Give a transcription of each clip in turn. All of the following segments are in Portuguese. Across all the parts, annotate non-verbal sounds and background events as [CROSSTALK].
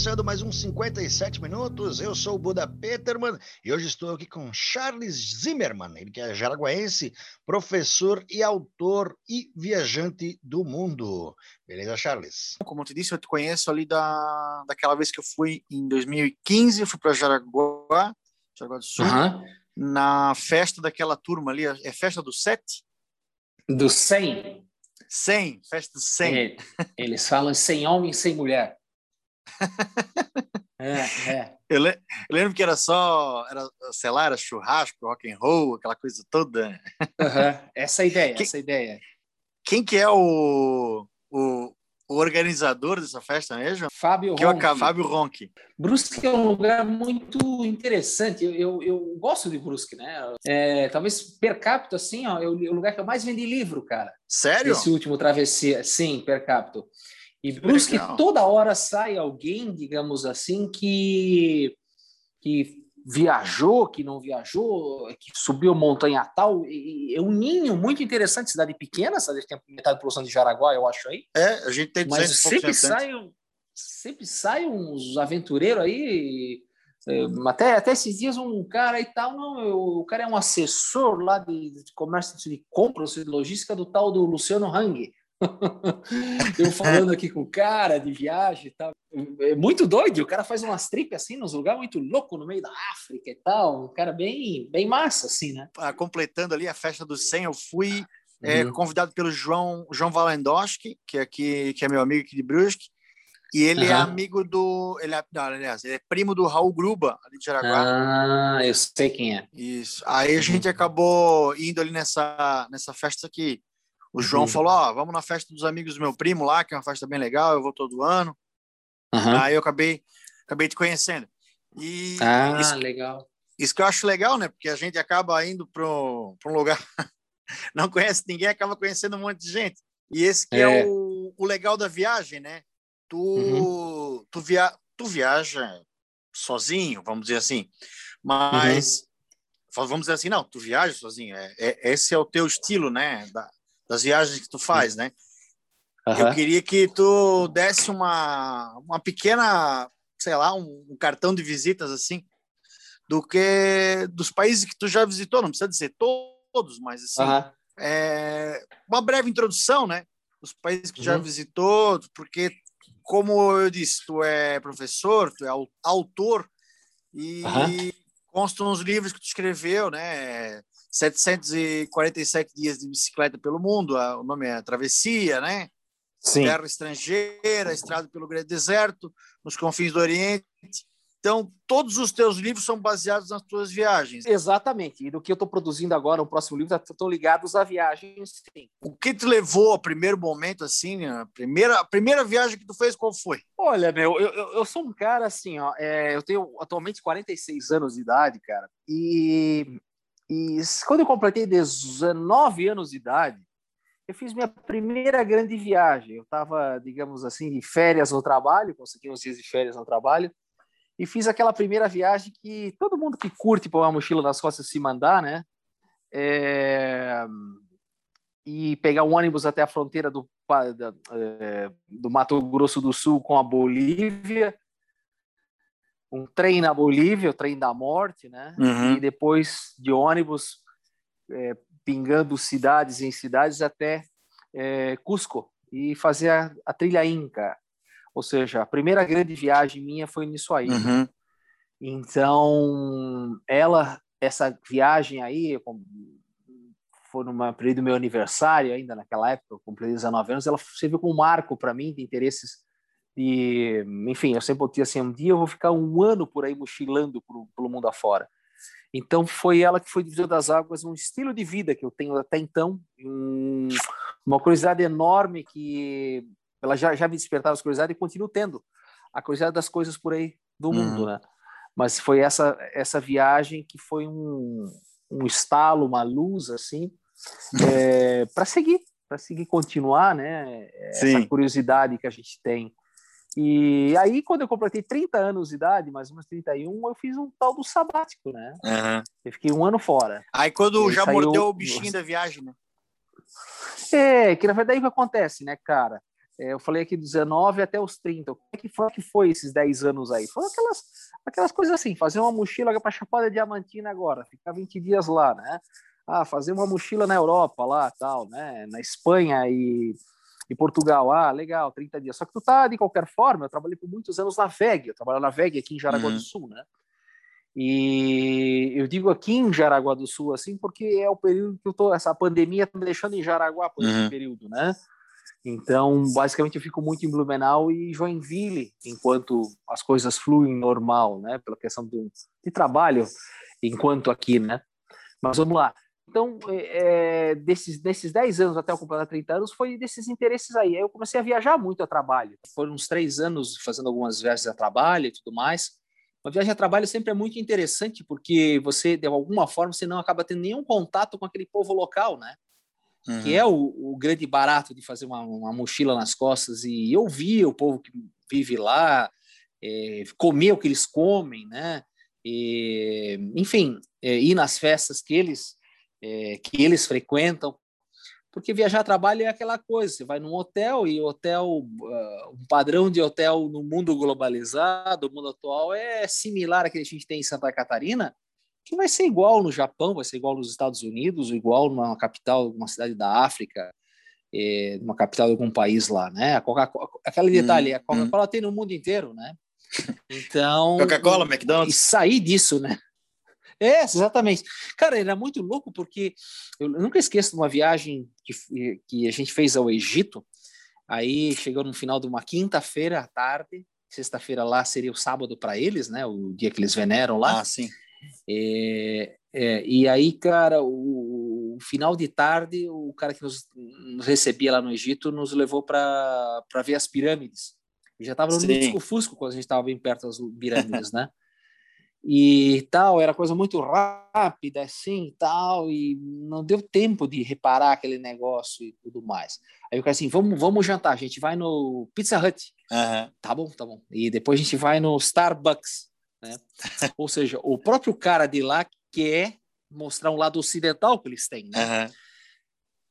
Começando mais uns 57 minutos, eu sou o Buda Peterman e hoje estou aqui com Charles Zimmermann, ele que é jaraguaense, professor e autor e viajante do mundo. Beleza, Charles? Como eu te disse, eu te conheço ali da, daquela vez que eu fui em 2015, eu fui para Jaraguá, Jaraguá do Sul, uhum. na festa daquela turma ali, é festa do Sete? Do 100. 100, festa do 100. É, eles falam sem homem, sem mulher. [LAUGHS] É, é. Eu, le eu, lembro que era só, era, sei lá, era churrasco, rock and roll, aquela coisa toda. Uhum. Essa é ideia, quem, essa é ideia. Quem que é o, o, o organizador dessa festa mesmo? Fábio que. É o Fábio Ronque. Brusque é um lugar muito interessante. Eu, eu, eu gosto de Brusque, né? É, talvez per capita, assim, ó, é o lugar que eu mais vendi livro, cara. Sério? Esse último travessia, sim, per capita. E Brusque toda hora sai alguém, digamos assim, que, que viajou, que não viajou, que subiu montanha tal. E é um ninho muito interessante, cidade pequena, cidade que tem metade da população de Jaraguá, eu acho aí. É, a gente tem Mas sempre sai, sempre sai uns aventureiros aí. É, até, até esses dias um cara e tal, não, eu, o cara é um assessor lá de, de comércio de compras de logística do tal do Luciano Hang. [LAUGHS] eu falando aqui com o cara de viagem e tal. É muito doido, o cara faz umas tripas assim, nos lugares muito louco no meio da África e tal. Um cara bem, bem massa, assim, né? Ah, completando ali a festa do 100, eu fui é, uhum. convidado pelo João, João Valendoski, que é, aqui, que é meu amigo aqui de Brusque. E ele uhum. é amigo do. Ele é, não, aliás, ele é primo do Raul Gruba, ali de Jaraguá. Ah, eu sei quem é. Isso. Aí a gente acabou indo ali nessa, nessa festa aqui. O João uhum. falou: Ó, vamos na festa dos amigos do meu primo lá, que é uma festa bem legal, eu vou todo ano. Uhum. Aí eu acabei, acabei te conhecendo. E ah, isso, legal. Isso que eu acho legal, né? Porque a gente acaba indo para um lugar, [LAUGHS] não conhece ninguém, acaba conhecendo um monte de gente. E esse que é, é o, o, legal da viagem, né? Tu, uhum. tu, via, tu viaja sozinho, vamos dizer assim, mas uhum. vamos dizer assim, não, tu viaja sozinho. É, é, esse é o teu estilo, né? Da, das viagens que tu faz, né? Uhum. Eu queria que tu desse uma, uma pequena, sei lá, um, um, cartão de visitas assim, do que dos países que tu já visitou, não precisa dizer todos, mas assim, uhum. é, uma breve introdução, né? Os países que uhum. já visitou, porque como eu disse, tu é professor, tu é autor e constam os livros que tu escreveu, né? 747 dias de bicicleta pelo mundo, o nome é Travessia, né? Sim. Terra estrangeira, estrada pelo grande deserto, nos confins do Oriente. Então, todos os teus livros são baseados nas tuas viagens. Exatamente. E do que eu estou produzindo agora, o próximo livro, estão ligados a viagens, sim. O que te levou ao primeiro momento, assim, a primeira, a primeira viagem que tu fez, qual foi? Olha, meu, eu, eu, eu sou um cara, assim, ó, é, eu tenho atualmente 46 anos de idade, cara, e e quando eu completei 19 anos de idade, eu fiz minha primeira grande viagem. Eu estava, digamos assim, de férias no trabalho, consegui uns dias de férias no trabalho, e fiz aquela primeira viagem que todo mundo que curte pôr uma mochila nas costas se mandar, né? É... E pegar um ônibus até a fronteira do, é, do Mato Grosso do Sul com a Bolívia, um trem na Bolívia, o trem da morte, né? Uhum. E depois de ônibus é, pingando cidades em cidades até é, Cusco e fazer a, a, trilha Inca. Ou seja, a primeira grande viagem minha foi nisso aí. Uhum. Então, ela, essa viagem aí, foi numa período do meu aniversário ainda naquela época, eu completei 19 anos, ela serviu como marco para mim de interesses e, enfim, eu sempre botei assim, um dia eu vou ficar um ano por aí mochilando pelo mundo afora. Então foi ela que foi divisor das águas, um estilo de vida que eu tenho até então, um, uma curiosidade enorme que ela já, já me despertava as curiosidades e continuo tendo. a curiosidade das coisas por aí do mundo, uhum. né? Mas foi essa essa viagem que foi um, um estalo, uma luz assim, [LAUGHS] é, para seguir, para seguir continuar, né? Sim. Essa curiosidade que a gente tem. E aí, quando eu completei 30 anos de idade, mais ou menos 31, eu fiz um tal do sabático, né? Uhum. Eu fiquei um ano fora. Aí, quando já saiu... mordeu o bichinho [LAUGHS] da viagem, né? É, que na verdade o que acontece, né, cara? É, eu falei aqui 19 até os 30. Como é que foi, que foi esses 10 anos aí? Foram aquelas, aquelas coisas assim, fazer uma mochila para Chapada Diamantina agora, ficar 20 dias lá, né? Ah, fazer uma mochila na Europa lá, tal, né? Na Espanha e, e Portugal. Ah, legal, 30 dias. Só que tu tá, de qualquer forma, eu trabalhei por muitos anos na VEG, eu trabalho na VEG aqui em Jaraguá uhum. do Sul, né? E eu digo aqui em Jaraguá do Sul, assim, porque é o período que eu tô, essa pandemia tá me deixando em Jaraguá por uhum. esse período, né? Então, basicamente, eu fico muito em Blumenau e Joinville, enquanto as coisas fluem normal, né? Pela questão do, de trabalho, enquanto aqui, né? Mas vamos lá. Então, é, desses, desses 10 anos até eu completar 30 anos, foi desses interesses aí. aí. Eu comecei a viajar muito a trabalho. Foram uns três anos fazendo algumas viagens a trabalho e tudo mais. Uma viagem a trabalho sempre é muito interessante, porque você, de alguma forma, você não acaba tendo nenhum contato com aquele povo local, né? uhum. que é o, o, grande barato de fazer uma, uma, mochila nas costas e eu vi o povo que vive lá, é, comer o que eles comem, né? E, enfim, é, ir nas festas que eles é, que eles frequentam, porque viajar a trabalho é aquela coisa, você vai num hotel e hotel, uh, um padrão de hotel no mundo globalizado, o mundo atual é similar àquele que a gente tem em Santa Catarina, que vai ser igual no Japão, vai ser igual nos Estados Unidos, igual numa capital, uma cidade da África, é, numa capital de algum país lá, né? A Coca aquele detalhe, hum, a Coca-Cola hum. tem no mundo inteiro, né? Então. Coca-Cola, McDonald's. E sair disso, né? É, exatamente. Cara, era muito louco porque eu nunca esqueço de uma viagem que, que a gente fez ao Egito. Aí chegou no final de uma quinta-feira à tarde, sexta-feira lá seria o sábado para eles, né? O dia que eles veneram lá. Ah, sim. É, é, e aí, cara, o, o, final de tarde, o cara que nos, nos recebia lá no Egito nos levou para ver as pirâmides. E já estava no Lusco-Fusco quando a gente estava bem perto das pirâmides, né? [LAUGHS] E tal, era coisa muito rápida, assim, tal, e não deu tempo de reparar aquele negócio e tudo mais. Aí o cara assim, vamos, vamos jantar, a gente vai no Pizza Hut. Uhum. Tá bom, tá bom. E depois a gente vai no Starbucks. Né? Ou seja, o próprio cara de lá quer mostrar um lado ocidental que eles têm. Né? Uhum.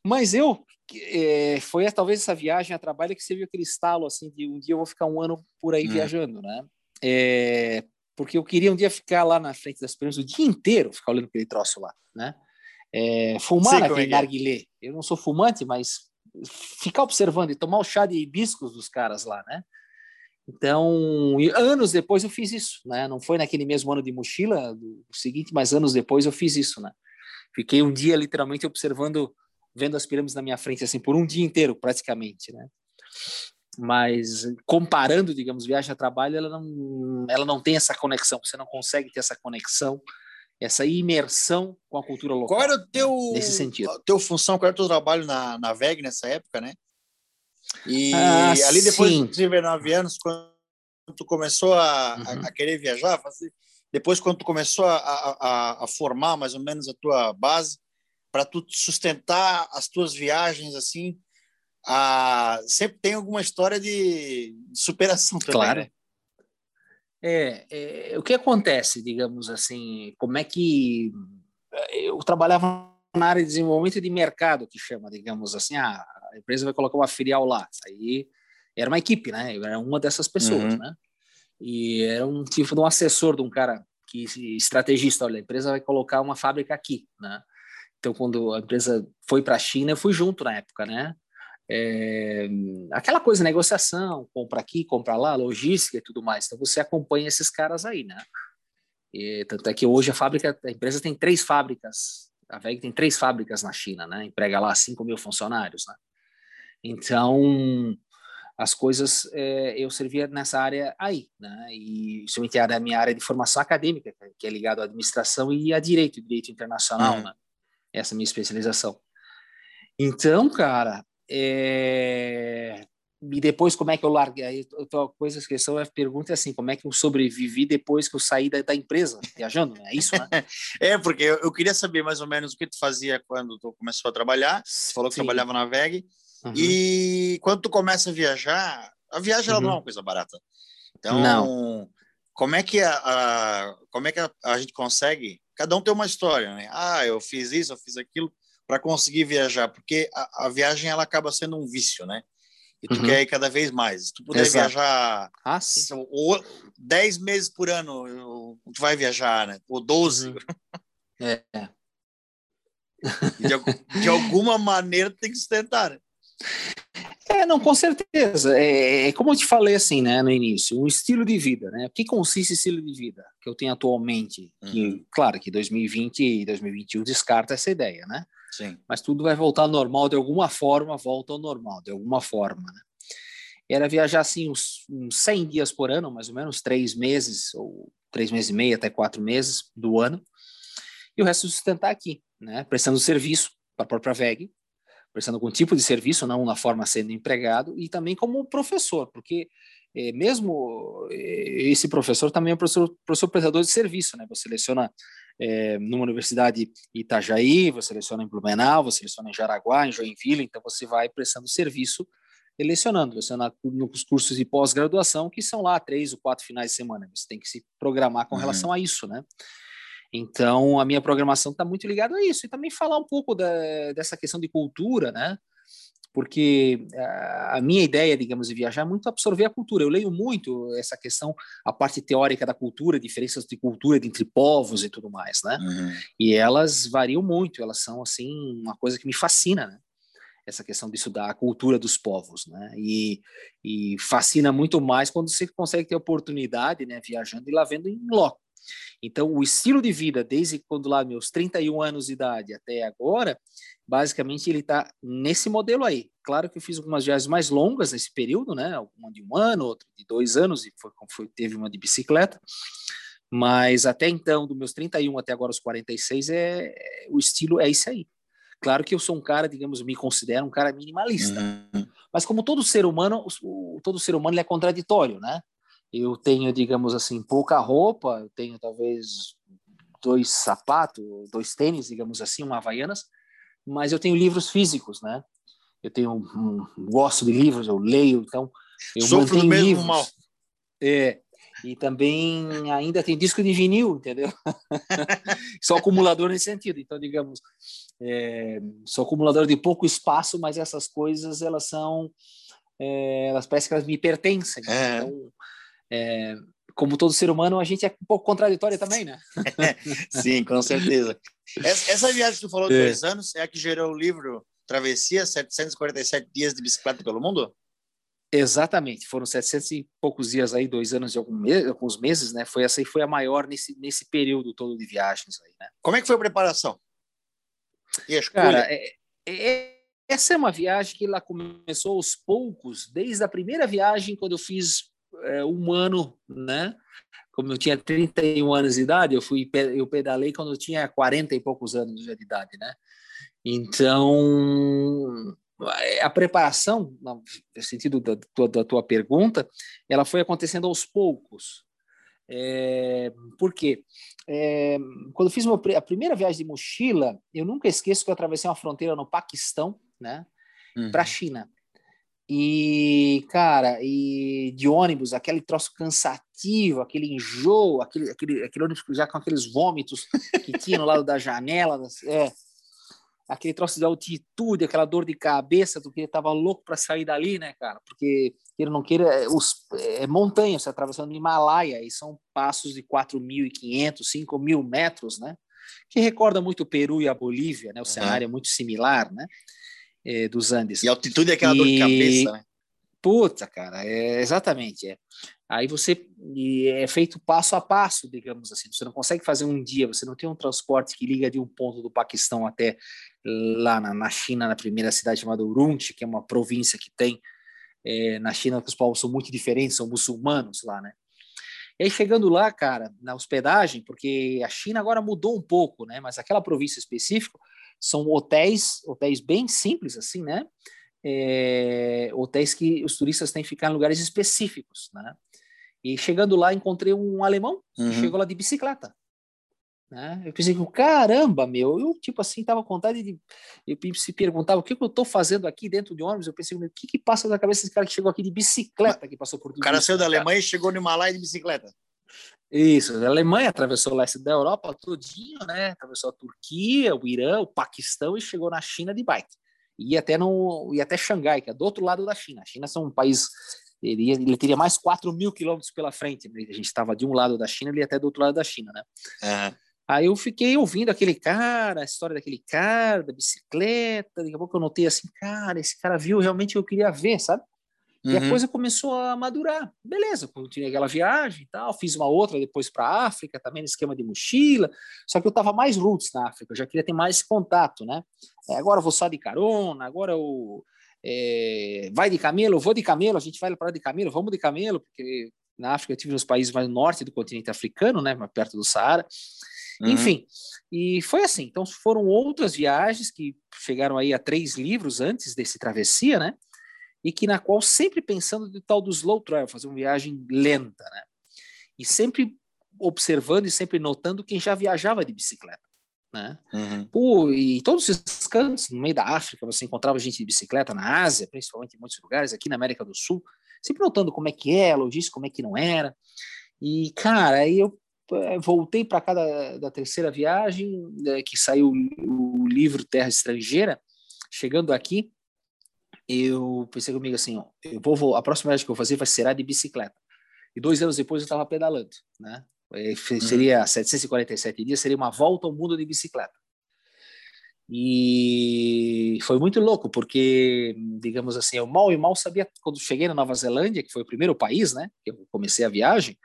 Mas eu, é, foi talvez essa viagem a trabalho que serviu aquele estalo assim de um dia eu vou ficar um ano por aí uhum. viajando, né? É, porque eu queria um dia ficar lá na frente das pirâmides o dia inteiro, ficar olhando aquele troço lá, né? É, fumar Sim, naquele é, é narguilé. Eu não sou fumante, mas ficar observando e tomar o chá de hibiscos dos caras lá, né? Então, anos depois eu fiz isso, né? Não foi naquele mesmo ano de mochila, do seguinte, mas anos depois eu fiz isso, né? Fiquei um dia literalmente observando, vendo as pirâmides na minha frente, assim, por um dia inteiro, praticamente, né? Mas comparando, digamos, viagem a trabalho, ela não, ela não tem essa conexão. Você não consegue ter essa conexão, essa imersão com a cultura local. Qual era o teu, né? nesse sentido? Teu função, qual era o teu trabalho na, na VEG nessa época, né? E ah, ali depois sim. de 19 anos, quando tu começou a, uhum. a, querer viajar, depois quando tu começou a, a, a formar mais ou menos a tua base, para tu sustentar as tuas viagens assim, a, sempre tem alguma história de, superação também, claro. né? É, é, o que acontece, digamos assim, como é que eu trabalhava na área de desenvolvimento de mercado, que chama, digamos assim, ah, a empresa vai colocar uma filial lá. Aí era uma equipe, né? Eu era uma dessas pessoas, uhum. né? E era um tipo de um assessor de um cara que estrategista, olha, a empresa vai colocar uma fábrica aqui, né? Então, quando a empresa foi para a China, eu fui junto na época, né? É, aquela coisa, negociação, compra aqui, compra lá, logística e tudo mais. Então, você acompanha esses caras aí, né? E, tanto é que hoje a fábrica, a empresa tem três fábricas, a VEG tem três fábricas na China, né? Emprega lá 5 mil funcionários, né? Então, as coisas é, eu servia nessa área aí, né? E somente a minha área de formação acadêmica, que é ligado à administração e a direito, direito internacional, uhum. né? Essa é a minha especialização. Então, cara, é... e depois como é que eu larguei? Outra coisa que a pergunta é assim, como é que eu sobrevivi depois que eu saí da, da empresa, viajando, é isso, né? [LAUGHS] é, porque eu, eu, queria saber mais ou menos o que tu fazia quando tu começou a trabalhar, você falou que Sim. trabalhava na VEG, uhum. e quando tu começa a viajar, a viagem uhum. não é uma coisa barata. Então, não. como é que a, a como é que a, a, gente consegue, cada um tem uma história, né? Ah, eu fiz isso, eu fiz aquilo, para conseguir viajar, porque a, a viagem ela acaba sendo um vício, né? e tu uhum. quer ir cada vez mais. Se tu puder Exato. viajar ah, ou 10 meses por ano, tu vai viajar, né? Ou 12. Uhum. [LAUGHS] É. De, de, alguma maneira tem que sustentar, né? É, não, com certeza. É, é, como eu te falei assim, né, no início, um estilo de vida, né? O que consiste esse estilo de vida que eu tenho atualmente? Uhum. Que, claro, que 2020 e 2021 descarta essa ideia, né? Sim. Mas tudo vai voltar ao normal de alguma forma, volta ao normal de alguma forma, né? Era viajar assim uns, uns 100 dias por ano, mais ou menos, três meses ou três meses e meio até quatro meses do ano, e o resto sustentar aqui, né? Prestando serviço para a própria VEG, prestando algum tipo de serviço, não na forma sendo empregado, e também como professor, porque é, mesmo é, esse professor também é professor, professor prestador de serviço, né? Você seleciona é, numa universidade Itajaí, você seleciona em Blumenau, você seleciona em Jaraguá, em Joinville, então você vai prestando serviço lecionando, lecionando nos cursos de pós-graduação, que são lá três ou quatro finais de semana. Você tem que se programar com uhum. relação a isso, né? Então, a minha programação está muito ligada a isso. E também falar um pouco da, dessa questão de cultura, né? Porque a minha ideia, digamos, de viajar é muito absorver a cultura. Eu leio muito essa questão, a parte teórica da cultura, diferenças de cultura entre povos e tudo mais, né? Uhum. E elas variam muito, elas são, assim, uma coisa que me fascina, né? Essa questão de estudar a cultura dos povos, né? E, e fascina muito mais quando você consegue ter oportunidade, né, viajando e lá vendo em loco. Então, o estilo de vida, desde quando lá meus 31 anos de idade até agora, basicamente ele está nesse modelo aí. Claro que eu fiz algumas viagens mais longas nesse período, né? Uma de um ano, outra de dois anos, e foi, foi, teve uma de bicicleta. Mas até então, dos meus 31 até agora os 46, é, é, o estilo é esse aí. Claro que eu sou um cara, digamos, me considero um cara minimalista. Uhum. Mas como todo ser humano, o, todo ser humano é contraditório, né? eu tenho, digamos assim, pouca roupa, eu tenho talvez dois sapatos, dois tênis, digamos assim, uma Havaianas, mas eu tenho livros físicos, né? Eu tenho um, gosto de livros, eu leio, então eu Sofro mantenho mesmo livros. Mal. É, e também ainda tem disco de vinil, entendeu? [LAUGHS] sou acumulador nesse sentido. Então, digamos, é, sou acumulador de pouco espaço, mas essas coisas elas são, é, elas parecem que elas me pertencem. É. Então, é, como todo ser humano, a gente é um pouco contraditório também, né? [LAUGHS] Sim, com certeza. Essa viagem que tu falou de é. dois anos é a que gerou o livro Travessia, 747 dias de bicicleta pelo mundo? Exatamente, foram 700 e poucos dias aí, dois anos e alguns meses, né? Foi essa aí foi a maior nesse, nesse período todo de viagens aí, né? Como é que foi a preparação? E a escolha? Cara, é, é, essa é uma viagem que ela começou aos poucos, desde a primeira viagem, quando eu fiz é, humano, né? Como eu tinha 31 anos de idade, eu fui eu pedalei quando eu tinha 40 e poucos anos de idade, né? Então, a preparação, no sentido da tua, da tua pergunta, ela foi acontecendo aos poucos. É, por quê? É, quando fiz a primeira viagem de mochila, eu nunca esqueço que eu atravessei uma fronteira no Paquistão, né, uhum. para a China. E, cara, e de ônibus, aquele troço cansativo, aquele enjoo, aquele, aquele, aquele ônibus já com aqueles vômitos [LAUGHS] que tinha no lado da janela, é, aquele troço de altitude, aquela dor de cabeça do que ele tava louco para sair dali, né, cara? Porque ele não queira, é, os, é montanha, você atravessando o Himalaia, e são passos de 4.500, 5.000 metros, né? Que recorda muito o Peru e a Bolívia, né? O cenário é muito similar, né? É, dos Andes. E a altitude é aquela e... dor de cabeça, né? Puta, cara, é, exatamente. É. Aí você é feito passo a passo, digamos assim. Você não consegue fazer um dia, você não tem um transporte que liga de um ponto do Paquistão até lá na, na China, na primeira cidade chamada Urumqi, que é uma província que tem é, na China, que os povos são muito diferentes, são muçulmanos lá, né? E aí chegando lá, cara, na hospedagem, porque a China agora mudou um pouco, né? Mas aquela província específica, são hotéis, hotéis bem simples assim, né? é, hotéis que os turistas têm que ficar em lugares específicos, né? E chegando lá, encontrei um alemão uhum. que chegou lá de bicicleta. Né? Eu pensei, caramba, meu, eu tipo assim, tava com vontade de. Eu se perguntava o que, que eu estou fazendo aqui dentro de ônibus. Eu pensei, o que, que passa na cabeça desse cara que chegou aqui de bicicleta, que passou por tudo O cara saiu da Alemanha e chegou no Himalaia de bicicleta. Isso, a Alemanha atravessou o leste da Europa todinho, né? Atravessou a Turquia, o Irã, o Paquistão e chegou na China de bike. E até no, e até Xangai, que é do outro lado da China. A China é um país ele, ele teria mais 4 mil quilômetros pela frente. Né? A gente estava de um lado da China, ele ia até do outro lado da China, né? Uhum. Aí eu fiquei ouvindo aquele cara, a história daquele cara, da bicicleta, daqui a pouco eu notei assim, cara, esse cara viu realmente o que eu queria ver, sabe? E uhum. a coisa começou a madurar. Beleza, continuei aquela viagem e tal, fiz uma outra depois para a África, também no esquema de mochila, só que eu estava mais roots na África, eu já queria ter mais contato, né? É, agora eu vou só de carona, agora eu é, vai de camelo, vou de camelo, a gente vai para de camelo, vamos de camelo, porque na África eu tive nos países mais norte do continente africano, né, mais perto do Saara. Uhum. Enfim, e foi assim. Então foram outras viagens que chegaram aí a três livros antes desse travessia, né? E que na qual sempre pensando no tal do slow travel, fazer uma viagem lenta, né? E sempre observando e sempre notando quem já viajava de bicicleta né? Uhum. Pô, e todos esses cantos, no meio da África, você encontrava gente de bicicleta na Ásia, principalmente em muitos lugares, aqui na América do Sul, sempre notando como é que é, logística, como é que não era. E, cara, aí eu eh, voltei para cá da, da, terceira viagem, né, que saiu o livro Terra Estrangeira, chegando aqui, eu pensei comigo assim, ó, eu vou, a próxima viagem que eu vou fazer vai ser a de bicicleta. E dois anos depois eu estava pedalando, né? É, seria 747 dias, seria uma volta ao mundo de bicicleta. E foi muito louco, porque, digamos assim, eu mal e mal sabia, quando cheguei na Nova Zelândia, que foi o primeiro país, né, que eu comecei a viagem,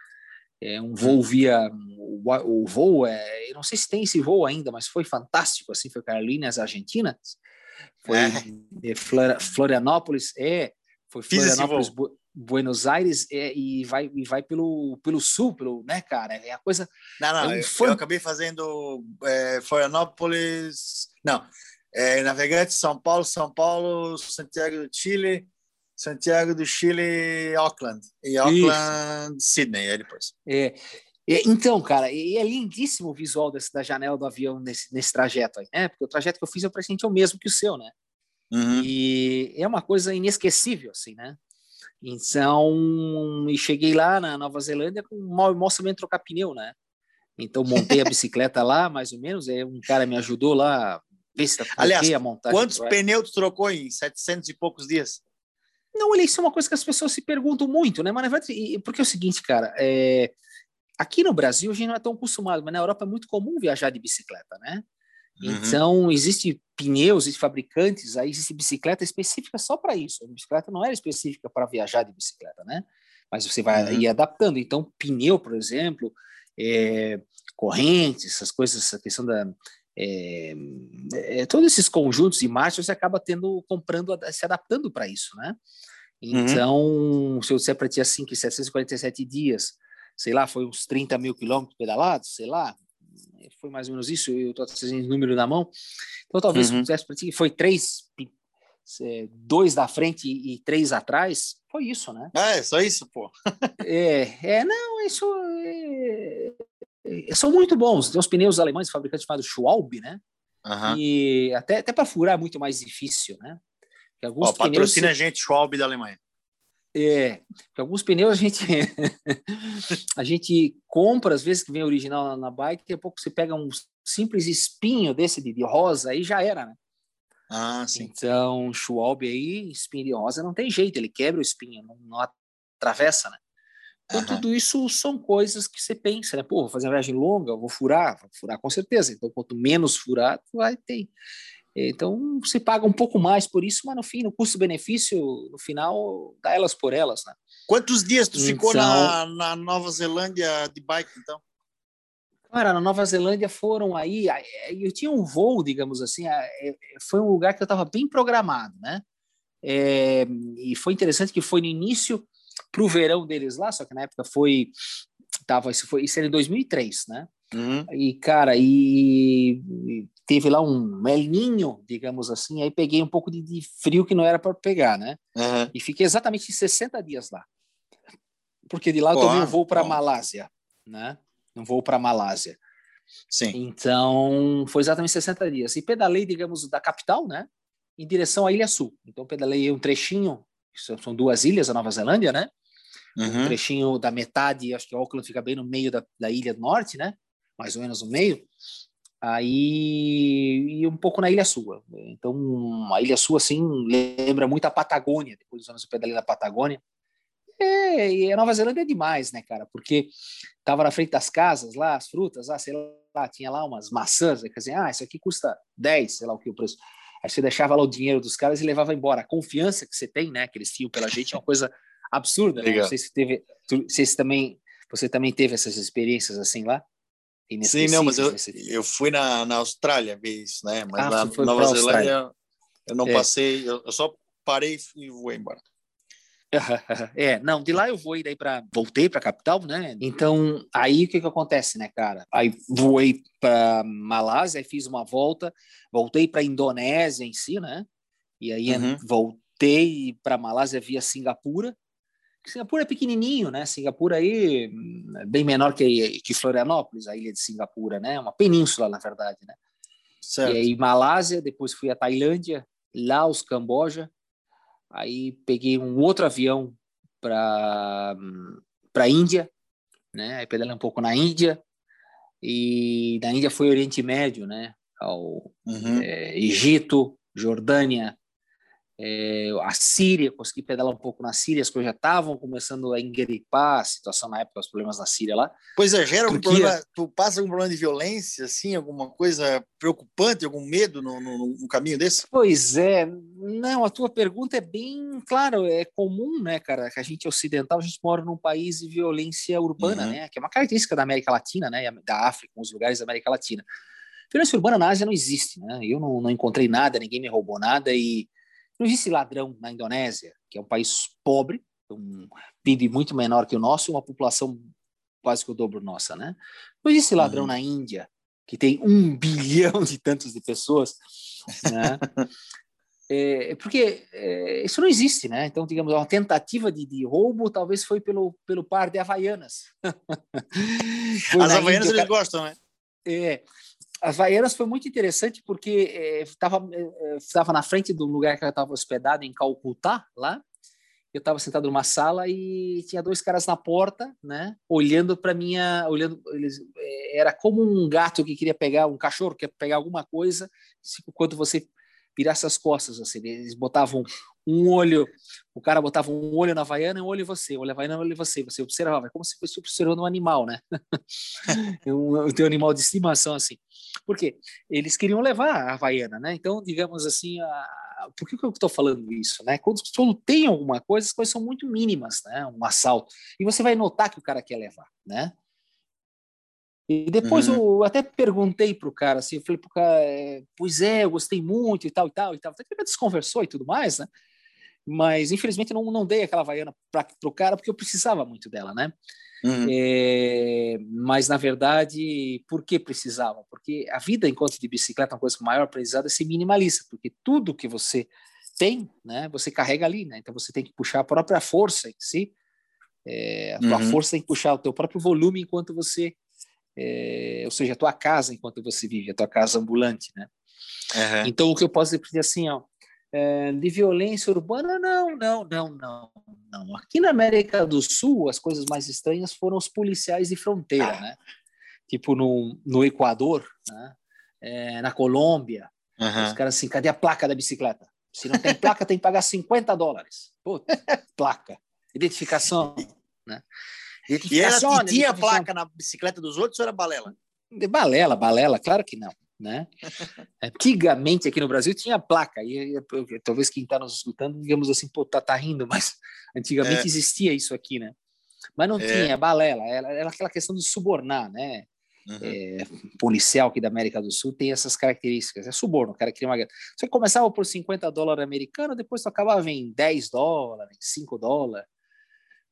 é um voo via, o, o voo, é, eu não sei se tem esse voo ainda, mas foi fantástico, assim, foi Carolinas, Argentina, foi é. Florianópolis, é, foi Florianópolis, Buenos Aires é, e vai e vai pelo pelo sul, pelo, né, cara? É a coisa. Não, não, é um eu, eu, acabei fazendo é, Florianópolis, não, é, Navegante, São Paulo, São Paulo, Santiago do Chile, Santiago do Chile, Auckland e Auckland, Isso. Sydney, aí depois. É. Então, cara, e é lindíssimo o visual desse, da janela do avião nesse, nesse trajeto aí, né? Porque o trajeto que eu fiz eu presente é o mesmo que o seu, né? Uhum. E é uma coisa inesquecível, assim, né? Então, e cheguei lá na Nova Zelândia com mal, mal sabendo trocar pneu, né? Então, montei a [LAUGHS] bicicleta lá, mais ou menos, aí um cara me ajudou lá, ver se tá Aliás, a montagem. Quantos pneus trocou em 700 e poucos dias? Não, olha, isso é uma coisa que as pessoas se perguntam muito, né? Mas na verdade, porque é o seguinte, cara, é... aqui no Brasil a gente não é tão acostumado, mas na Europa é muito comum viajar de bicicleta, né? Uhum. Então, existe pneus, existe fabricantes, aí existe bicicleta específica só para isso. A bicicleta não era específica para viajar de bicicleta, né? Mas você vai uhum. ir adaptando. Então, pneu, por exemplo, é, correntes, essas coisas, essa questão da. É, é, todos esses conjuntos de marchas você acaba tendo, comprando, se adaptando para isso, né? Uhum. Então, uhum. se eu disser para ti assim que 747 dias, sei lá, foi uns 30 mil quilômetros pedalados, sei lá, foi mais ou menos isso, eu estou trazendo número na mão. Então, talvez uhum. se para ti, foi três, dois da frente e três atrás, foi isso, né? Ah, é só isso, pô. é, é, não, isso é, é, são muito bons. Tem os pneus alemães, fabricantes chamados Schwalbe, né? Uhum. E até, até para furar é muito mais difícil, né? Alguns Ó, pneus patrocina a gente, Schwalbe da Alemanha. É, alguns pneus a gente [LAUGHS] a gente compra, às vezes que vem original na, na bike, daqui a pouco você pega um simples espinho desse de, de rosa, aí já era, né? Ah, sim. Então, Schwalbe aí, espinho de rosa, não tem jeito, ele quebra o espinho, não, não atravessa, né? Então, uhum. tudo isso são coisas que você pensa, né? Pô, vou fazer uma viagem longa, vou furar, vou furar com certeza. Então, quanto menos furar, vai ter. Então, se paga um pouco mais por isso, mas no fim, no custo-benefício, no final, dá elas por elas, né? Quantos dias tu então, ficou na, na Nova Zelândia de bike, então? Cara, na Nova Zelândia foram aí, eu tinha um voo, digamos assim, é, foi um lugar que eu estava bem programado, né? É, e foi interessante que foi no início para o verão deles lá, só que na época foi, tava, isso foi isso era em 2003, né? Uhum. E, cara, e, e, teve lá um melinho, digamos assim, aí peguei um pouco de, de frio que não era para pegar, né? Uhum. E fiquei exatamente 60 dias lá. Porque de lá eu tomei um voo para Malásia, né? Um voo para Malásia. Sim. Então, foi exatamente 60 dias. E pedalei, digamos, da capital, né? Em direção à Ilha Sul. Então, pedalei um trechinho, são duas ilhas, a Nova Zelândia, né? Uhum. Um trechinho da metade, acho que Auckland fica bem no meio da, da Ilha Norte, né? Mais ou menos no meio. Aí, e um pouco na Ilha Sul. Então, a Ilha Sul, assim, lembra muito a Patagônia. Depois dos anos eu pedalei na Patagônia. É, e a Nova Zelândia é demais, né, cara? Porque tava na frente das casas lá, as frutas, ah, sei lá, tinha lá umas maçãs, quer dizer, ah, isso aqui custa 10, sei lá o que o preço. Aí você deixava lá o dinheiro dos caras e levava embora. A confiança que você tem, né, que eles tinham pela gente é uma coisa absurda, né? Não sei se teve, se também, você também teve essas experiências assim lá? Sim, não, mas eu, eu fui na, na Austrália ver isso, né? Mas ah, na Nova Zelândia eu não é. passei, eu, eu só parei e voei embora. [LAUGHS] É, não, de lá eu vou daí para voltei para a capital, né? Então, aí o que que acontece, né, cara? Aí voei para Malásia, fiz uma volta, voltei para Indonésia em si, né? E aí uhum. voltei para Malásia via Singapura. Singapura é pequenininho, né? Singapura aí é bem menor que, que Florianópolis, a ilha de Singapura, né? Uma península, na verdade, né? Certo. E aí Malásia, depois fui a Tailândia, Laos, Camboja, Aí peguei um outro avião para para Índia, né? Aí pedalei um pouco na Índia e da Índia foi Oriente Médio, né? Ao uhum. é, Egito, Jordânia, é, a Síria, consegui pedalar um pouco na Síria, as coisas já estavam começando a engripar a situação na época, os problemas na Síria lá. Pois é, gera um problema, tu passa algum problema de violência, assim, alguma coisa preocupante, algum medo no, no, no, caminho desse? Pois é, não, a tua pergunta é bem, claro, é comum, né, cara, que a gente é ocidental, a gente mora num país de violência urbana, uhum. né, que é uma característica da América Latina, né, da África, uns lugares da América Latina. Violência urbana na Ásia não existe, né, eu não, não encontrei nada, ninguém me roubou nada e não existe ladrão na Indonésia, que é um país pobre, um PIB muito menor que o nosso, uma população quase que o dobro nossa, né? Não existe ladrão uhum. na Índia, que tem um [LAUGHS] bilhão de tantos de pessoas, né? é, porque é, isso não existe, né? Então, digamos, uma tentativa de, de roubo talvez foi pelo, pelo par de Havaianas. [LAUGHS] As Havaianas Índia, eles gostam, né? É, as Havaianas foi muito interessante porque estava é, é, estava na frente do lugar que eu estava hospedado em Calcutá, lá. Eu estava sentado numa sala e tinha dois caras na porta, né, olhando para minha, olhando, eles, era como um gato que queria pegar um cachorro que quer pegar alguma coisa, enquanto você virasse as costas, assim, eles botavam um olho, o cara botava um olho na Havaiana e um olho em você, um olho na Havaiana e um olho em você, você observava, é como se fosse observando um animal, né? [LAUGHS] um, um animal de estimação, assim. Por quê? Eles queriam levar a Havaiana, né? Então, digamos assim, a... por que, que eu estou falando isso, né? Quando, quando tem alguma coisa, as coisas são muito mínimas, né? Um assalto. E você vai notar que o cara quer levar, né? E depois uhum. eu até perguntei pro cara, assim, eu falei pro cara, é, pois é, eu gostei muito e tal e tal e tal. Até que ele desconversou e tudo mais, né? Mas infelizmente não, não dei aquela vaiana para o cara porque eu precisava muito dela, né? Uhum. É, mas na verdade, por que precisava? Porque a vida enquanto de bicicleta é uma coisa maior aprendizado é ser minimalista, porque tudo que você tem, né, você carrega ali, né? Então você tem que puxar a própria força em si. É, a tua uhum. força tem que puxar o teu próprio volume enquanto você é, ou seja, a tua casa enquanto você vive, a tua casa ambulante, né? Uhum. Então, o que eu posso dizer assim, ó, é, de violência urbana, não, não, não, não, não. Aqui na América do Sul, as coisas mais estranhas foram os policiais de fronteira, né? Tipo no, no Equador, né? É, na Colômbia, uhum. os caras assim, cadê a placa da bicicleta? Se não tem placa, tem que pagar 50 dólares. Puta, placa. Identificação, né? E ela tinha placa na bicicleta dos outros ou era balela? De balela, balela, claro que não. Né? Antigamente aqui no Brasil tinha placa, e talvez quem está nos escutando, digamos assim, pô, tá, tá rindo, [LAUGHS] mas antigamente é. existia isso aqui, né? Mas não é. tinha, balela, era, era aquela questão de subornar, né? Uhum. É, policial aqui da América do Sul tem essas características, é suborno, o cara queria uma Você começava por 50 dólares americanos, depois tu acabava em 10 dólares, 5 dólares,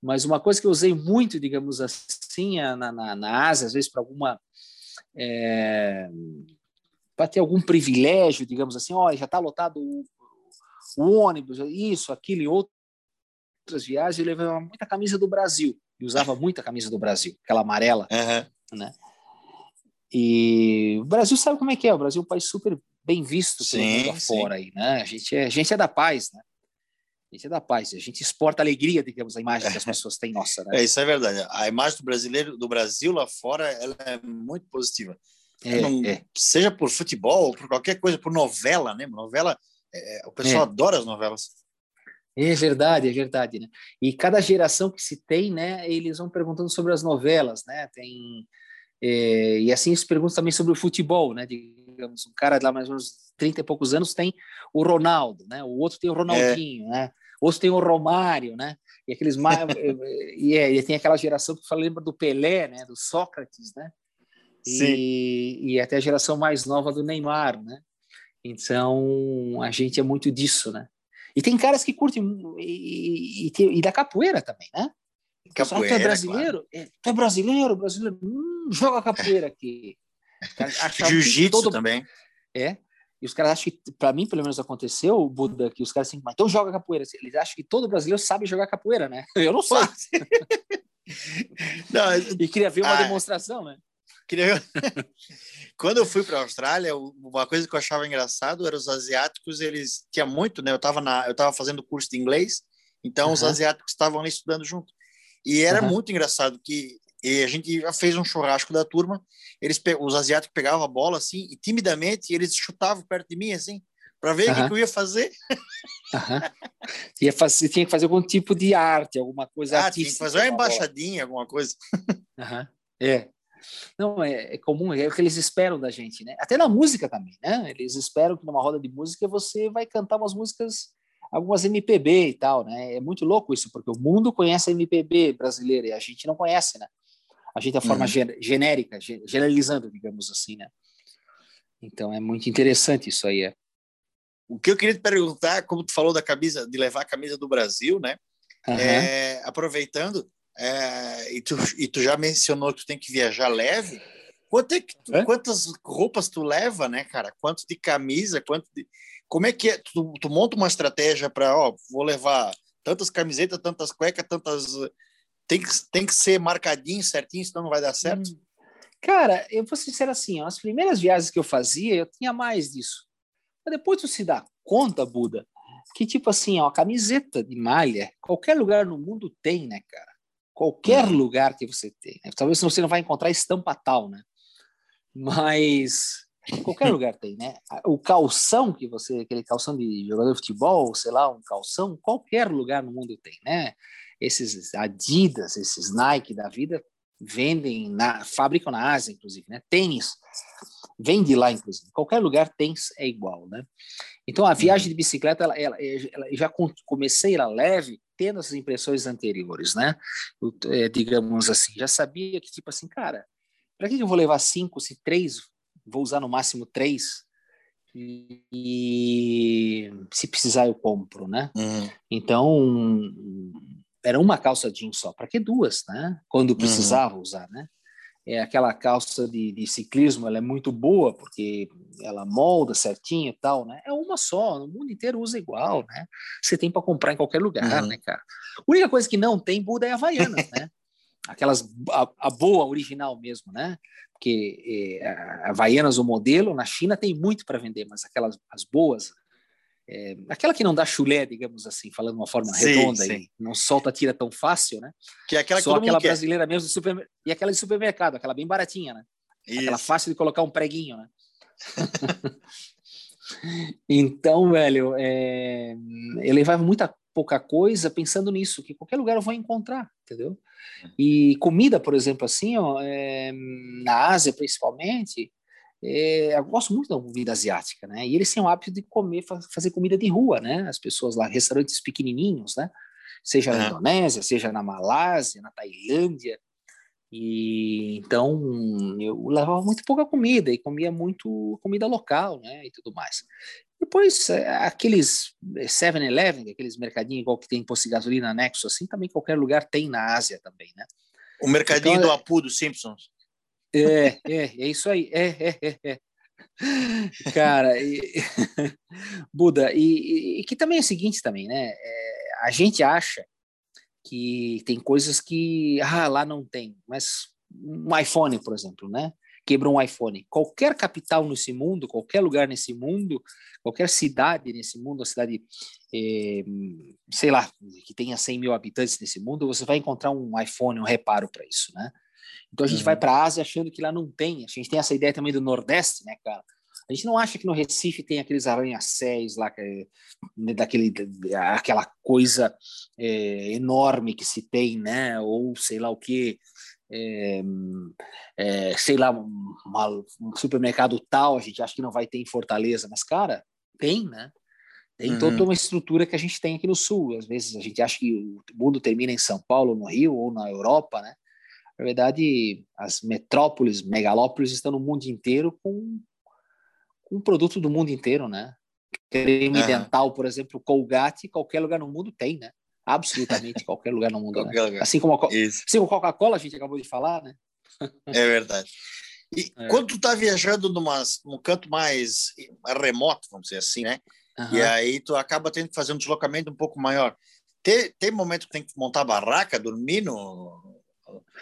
mas uma coisa que eu usei muito, digamos assim, na, na, na Ásia, às vezes para alguma é, para ter algum privilégio, digamos assim, olha, já está lotado o, o, ônibus, isso, aquilo e outras viagens, eu levava muita camisa do Brasil, e usava muita camisa do Brasil, aquela amarela, uhum. né? E o Brasil sabe como é que é, o Brasil é um país super bem visto pelo sim, mundo afora aí, né? A gente, é, a gente é da paz, né? A gente é da paz, a gente exporta alegria, digamos, a imagem que as pessoas têm nossa, né? É, isso é verdade. A imagem do brasileiro, do Brasil lá fora, ela é muito positiva. É, não, é. Seja por futebol ou por qualquer coisa, por novela, né? Novela, é, o pessoal é. adora as novelas. É verdade, é verdade, né? E cada geração que se tem, né, eles vão perguntando sobre as novelas, né? Tem é, e assim se pergunta também sobre o futebol, né? Digamos, um cara de lá mais ou menos 30 e poucos anos tem o Ronaldo, né? O outro tem o Ronaldinho, é. né? Outro tem o Romário, né? E aqueles mais [LAUGHS] e, é, e tem aquela geração que fala lembra do Pelé, né? Do Sócrates, né? E, e até a geração mais nova do Neymar, né? Então a gente é muito disso, né? E tem caras que curtem e, e, e da capoeira também, né? Capoeira, tu é brasileiro? Claro. É, tu é brasileiro? Brasileiro? Hum, joga capoeira aqui. Jiu-jitsu todo... também. É. E os caras acham que, para mim, pelo menos aconteceu, o Buda, que os caras assim, mas então joga capoeira. Eles acham que todo brasileiro sabe jogar capoeira, né? [LAUGHS] Eu não sei. [LAUGHS] não, e queria ver uma ah, demonstração, né? Queria [LAUGHS] Quando eu fui para a Austrália, uma coisa que eu achava engraçado era os asiáticos, eles tinha muito, né? Eu estava na, eu tava fazendo curso de inglês, então uhum. os asiáticos estavam ali estudando junto. E era uhum. muito engraçado que a gente já fez um churrasco da turma, eles os asiáticos pegavam a bola assim e timidamente eles chutavam perto de mim assim, para ver o que, que, eu ia fazer. [LAUGHS] ia fazer. Tinha que fazer algum tipo de arte, alguma coisa ah, artística. Tinha que fazer uma embaixadinha, alguma coisa. É. Não, é, é, comum, é o que eles esperam da gente, né? Até na música também, né? Eles esperam que numa roda de música você vai cantar umas músicas algumas MPB e tal, né? É muito louco isso, porque o mundo conhece a MPB brasileira e a gente não conhece, né? A gente é a forma uhum. genérica, generalizando, digamos assim, né? Então é muito interessante isso aí. É. O que eu queria te perguntar, como tu falou da camisa, de levar a camisa do Brasil, né? Uhum. É, aproveitando, é, e, tu, e tu já mencionou que tu tem que viajar leve. Quanto é que tu, é? Quantas roupas tu leva, né, cara? Quanto de camisa, quanto de como é que é? Tu, tu monta uma estratégia para, ó, vou levar tantas camisetas, tantas cuecas, tantas. Tem que, tem que ser marcadinho, certinho, senão não vai dar certo? Hum. Cara, eu vou ser assim, ó, as primeiras viagens que eu fazia, eu tinha mais disso. Mas depois tu se dá conta, Buda, que tipo assim, ó, camiseta de malha, qualquer lugar no mundo tem, né, cara? Qualquer hum. lugar que você tem. Né? Talvez você não vai encontrar estampa tal, né? Mas qualquer [LAUGHS] lugar tem, né? O calção que você, aquele calção de jogador de futebol, sei lá, um calção, qualquer lugar no mundo tem, né? Esses Adidas, esses Nike da vida vendem, na, fabricam na Ásia, inclusive, né? Tênis vende lá, inclusive. Qualquer lugar tem é igual, né? Então a viagem de bicicleta, ela, ela, ela já comecei ela leve, essas impressões anteriores, né? Eu, é, digamos assim, já sabia que tipo assim, cara, para que eu vou levar cinco se três vou usar no máximo três e se precisar eu compro, né? Uhum. Então era uma calça jeans só, para que duas, né? Quando uhum. precisava uhum. usar, né? É aquela calça de, de, ciclismo, ela é muito boa porque ela molda certinho e tal, né? É uma só, no mundo inteiro usa igual, né? Você tem para comprar em qualquer lugar, uhum. né, cara? A única coisa que não tem Buda é Havaianas, [LAUGHS] né? Aquelas a, a boa original mesmo, né? porque é, a Havaianas, o modelo, na China tem muito para vender, mas aquelas as boas, é, aquela que não dá chulé, digamos assim, falando de uma forma sim, redonda sim. e não solta tira tão fácil, né? Que é aquela Só aquela brasileira mesmo do supermercado. E aquela de supermercado, aquela bem baratinha, né? Isso. Aquela fácil de colocar um preguinho, né? [LAUGHS] então, velho, é... eu levava muita pouca coisa pensando nisso, que qualquer lugar eu vou encontrar, entendeu? E comida, por exemplo, assim, ó, é, na Ásia principalmente, é, eu gosto muito da comida asiática, né? E eles têm o hábito de comer, fazer comida de rua, né? As pessoas lá, restaurantes pequenininhos, né? Seja na Indonésia, seja na Malásia, na Tailândia. E então eu levava muito pouca comida e comia muito comida local, né? E tudo mais. Depois, é, aqueles 7-Eleven, é, aqueles mercadinhos igual que tem posto de gasolina anexo, assim, também qualquer lugar tem na Ásia também, né? O mercadinho então, do é Apu dos Simpsons. É, é, é isso aí. É, é, é. é. Cara, e, [LAUGHS] Buda, e, e, que também é o seguinte também, né? É, a gente acha que tem coisas que ah, lá não tem, mas um iPhone, por exemplo, né? Quebrou um iPhone. Qualquer capital nesse mundo, qualquer lugar nesse mundo, qualquer cidade nesse mundo, uma cidade, eh, sei lá, que tenha 100 mil habitantes nesse mundo, você vai encontrar um iPhone, um reparo para isso, né? Então a gente uhum. vai para a Ásia achando que lá não tem. A gente tem essa ideia também do Nordeste, né, cara? A gente não acha que no Recife tem aqueles arranha-céus lá, que, né, daquele, aquela coisa é, enorme que se tem, né? Ou sei lá o que, é, é, sei lá, uma, um supermercado tal, a gente acha que não vai ter em Fortaleza, mas, cara, tem, né? Tem uhum. toda uma estrutura que a gente tem aqui no Sul. Às vezes a gente acha que o mundo termina em São Paulo, no Rio ou na Europa, né? Na verdade, as metrópoles, megalópolis estão no mundo inteiro com, com um produto do mundo inteiro, né? Creme uhum. dental, por exemplo, Colgate, qualquer lugar no mundo tem, né? Absolutamente qualquer lugar no mundo. né? Lugar. Assim como a assim Coca-Cola, a gente acabou de falar, né? É verdade. E [LAUGHS] é. quando tu tá viajando numa, num canto mais remoto, vamos dizer assim, né? Uhum. E aí tu acaba tendo que fazer um deslocamento um pouco maior. Tem, tem momento que tem que montar barraca, dormir no,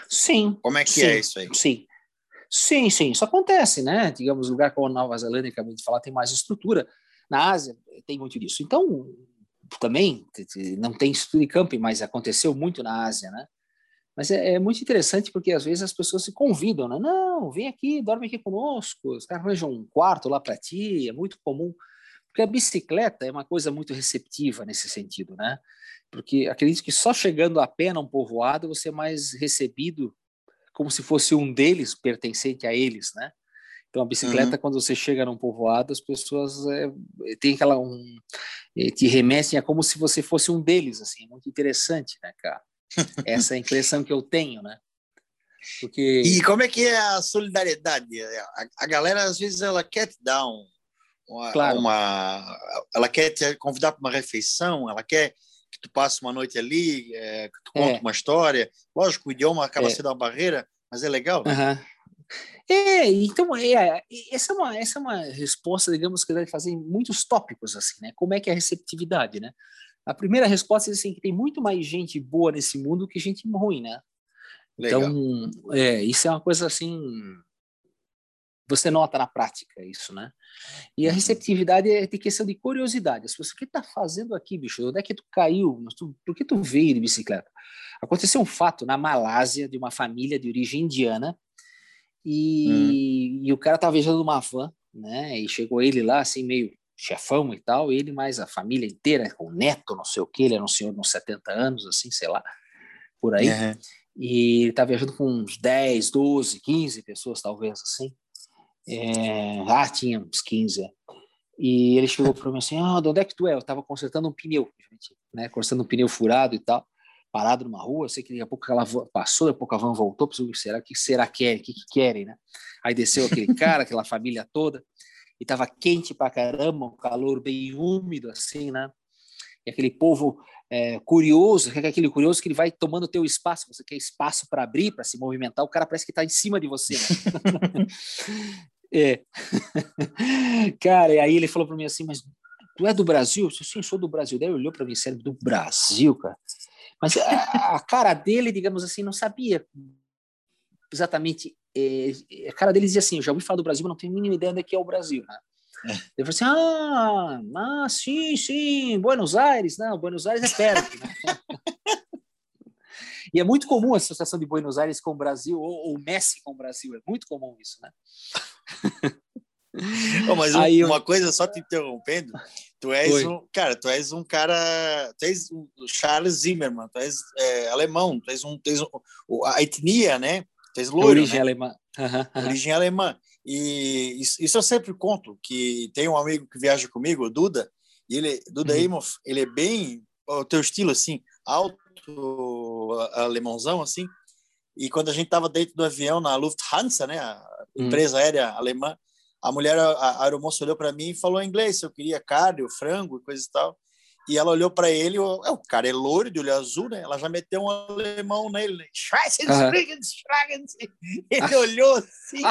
Sim. Como é que sim, é isso aí? Sim. Sim, sim, isso acontece, né? Digamos, lugar como a Nova Zelândia, acabei de falar, tem mais estrutura. Na Ásia tem muito disso. Então, também não tem estudo de camping, mas aconteceu muito na Ásia, né? Mas é, é, muito interessante porque às vezes as pessoas se convidam, né? Não, vem aqui, dorme aqui conosco, os caras arranjam um quarto lá para ti, é muito comum. Porque a bicicleta é uma coisa muito receptiva nesse sentido, né? Porque acredito que só chegando a pé num povoado você é mais recebido como se fosse um deles, pertencente a eles, né? Então a bicicleta, uhum. quando você chega num povoado, as pessoas é, tem aquela um é, te remessem a como se você fosse um deles, assim, é muito interessante, né, cara? [LAUGHS] Essa é a impressão que eu tenho, né? Porque e como é que é a solidariedade? A, a galera às vezes ela quer te dar um, uma, claro. uma ela quer te convidar para uma refeição, ela quer que tu passe uma noite ali, é, que tu conte é. uma história. Lógico, o idioma acaba é. sendo uma barreira, mas é legal. Né? Uhum. É, então, é, essa, é uma, essa é uma resposta, digamos, que deve fazer em muitos tópicos, assim, né? Como é que é a receptividade, né? A primeira resposta é assim, que tem muito mais gente boa nesse mundo que gente ruim, né? Legal. Então, é, isso é uma coisa assim você nota na prática isso, né? E a uhum. receptividade é de questão de curiosidade. As pessoas, o que tá fazendo aqui, bicho? Onde é que tu caiu? Por que tu veio de bicicleta? Aconteceu um fato na Malásia de uma família de origem indiana e, hum. e o cara tava viajando numa van, né? E chegou ele lá, assim, meio chefão e tal, ele mais a família inteira, com o neto, não sei o que, ele era um senhor de uns 70 anos, assim, sei lá, por aí. Uhum. E ele tá viajando com uns 10, 12, 15 pessoas, talvez, assim. É, ah, tinha uns 15. É. E ele chegou para mim assim: Ah, de onde é que tu é? Eu estava consertando um pneu, né? Consertando um pneu furado e tal, parado numa rua. Eu sei que daqui a pouco ela passou, daqui a pouco a van voltou. Pensei, será que será que é? O que, que querem, né? Aí desceu aquele cara, aquela família toda, e estava quente pra caramba, um calor bem úmido, assim, né? E aquele povo é, curioso, é aquele curioso que ele vai tomando o teu espaço, você quer espaço para abrir, para se movimentar, o cara parece que está em cima de você. Né? [LAUGHS] É. [LAUGHS] Cara, e aí ele falou para mim assim, mas tu é do Brasil? Eu disse, sim, sou do Brasil. Daí ele olhou para mim, sério, do Brasil, cara. Mas a, a, cara dele, digamos assim, não sabia exatamente. É, a cara dele dizia assim: Eu já ouvi falar do Brasil, mas não tenho a mínima ideia onde é que é o Brasil, né? É. Ele falou assim: ah, ah, sim, sim, Buenos Aires. Não, Buenos Aires é perto. Né? [LAUGHS] E é muito comum a associação de Buenos Aires com o Brasil, ou, ou Messi com o Brasil, é muito comum isso, né? [LAUGHS] Oh, mas uma eu... coisa, só te interrompendo, tu és um, cara, tu és um cara, tu és um Charles Zimmermann, tu és é, alemão, tu és um, tu és um, a etnia, né? Tu és loiro, Origem né? alemã. Uhum, uhum. Origem alemã. E isso, isso, eu sempre conto, que tem um amigo que viaja comigo, o Duda, e ele, Duda uhum. Imoff, ele é bem, o teu estilo, assim, alto, alemãozão, assim. E quando a gente estava dentro do avião na Lufthansa, né, a hum. empresa hum. aérea alemã, a mulher, a, a aeromoça olhou para mim e falou em inglês se eu queria carne, frango e coisa e tal. E ela olhou para ele, o, é, o cara é loiro, de olho azul, né? Ela já meteu um alemão nele, né? [LAUGHS] Ele olhou assim,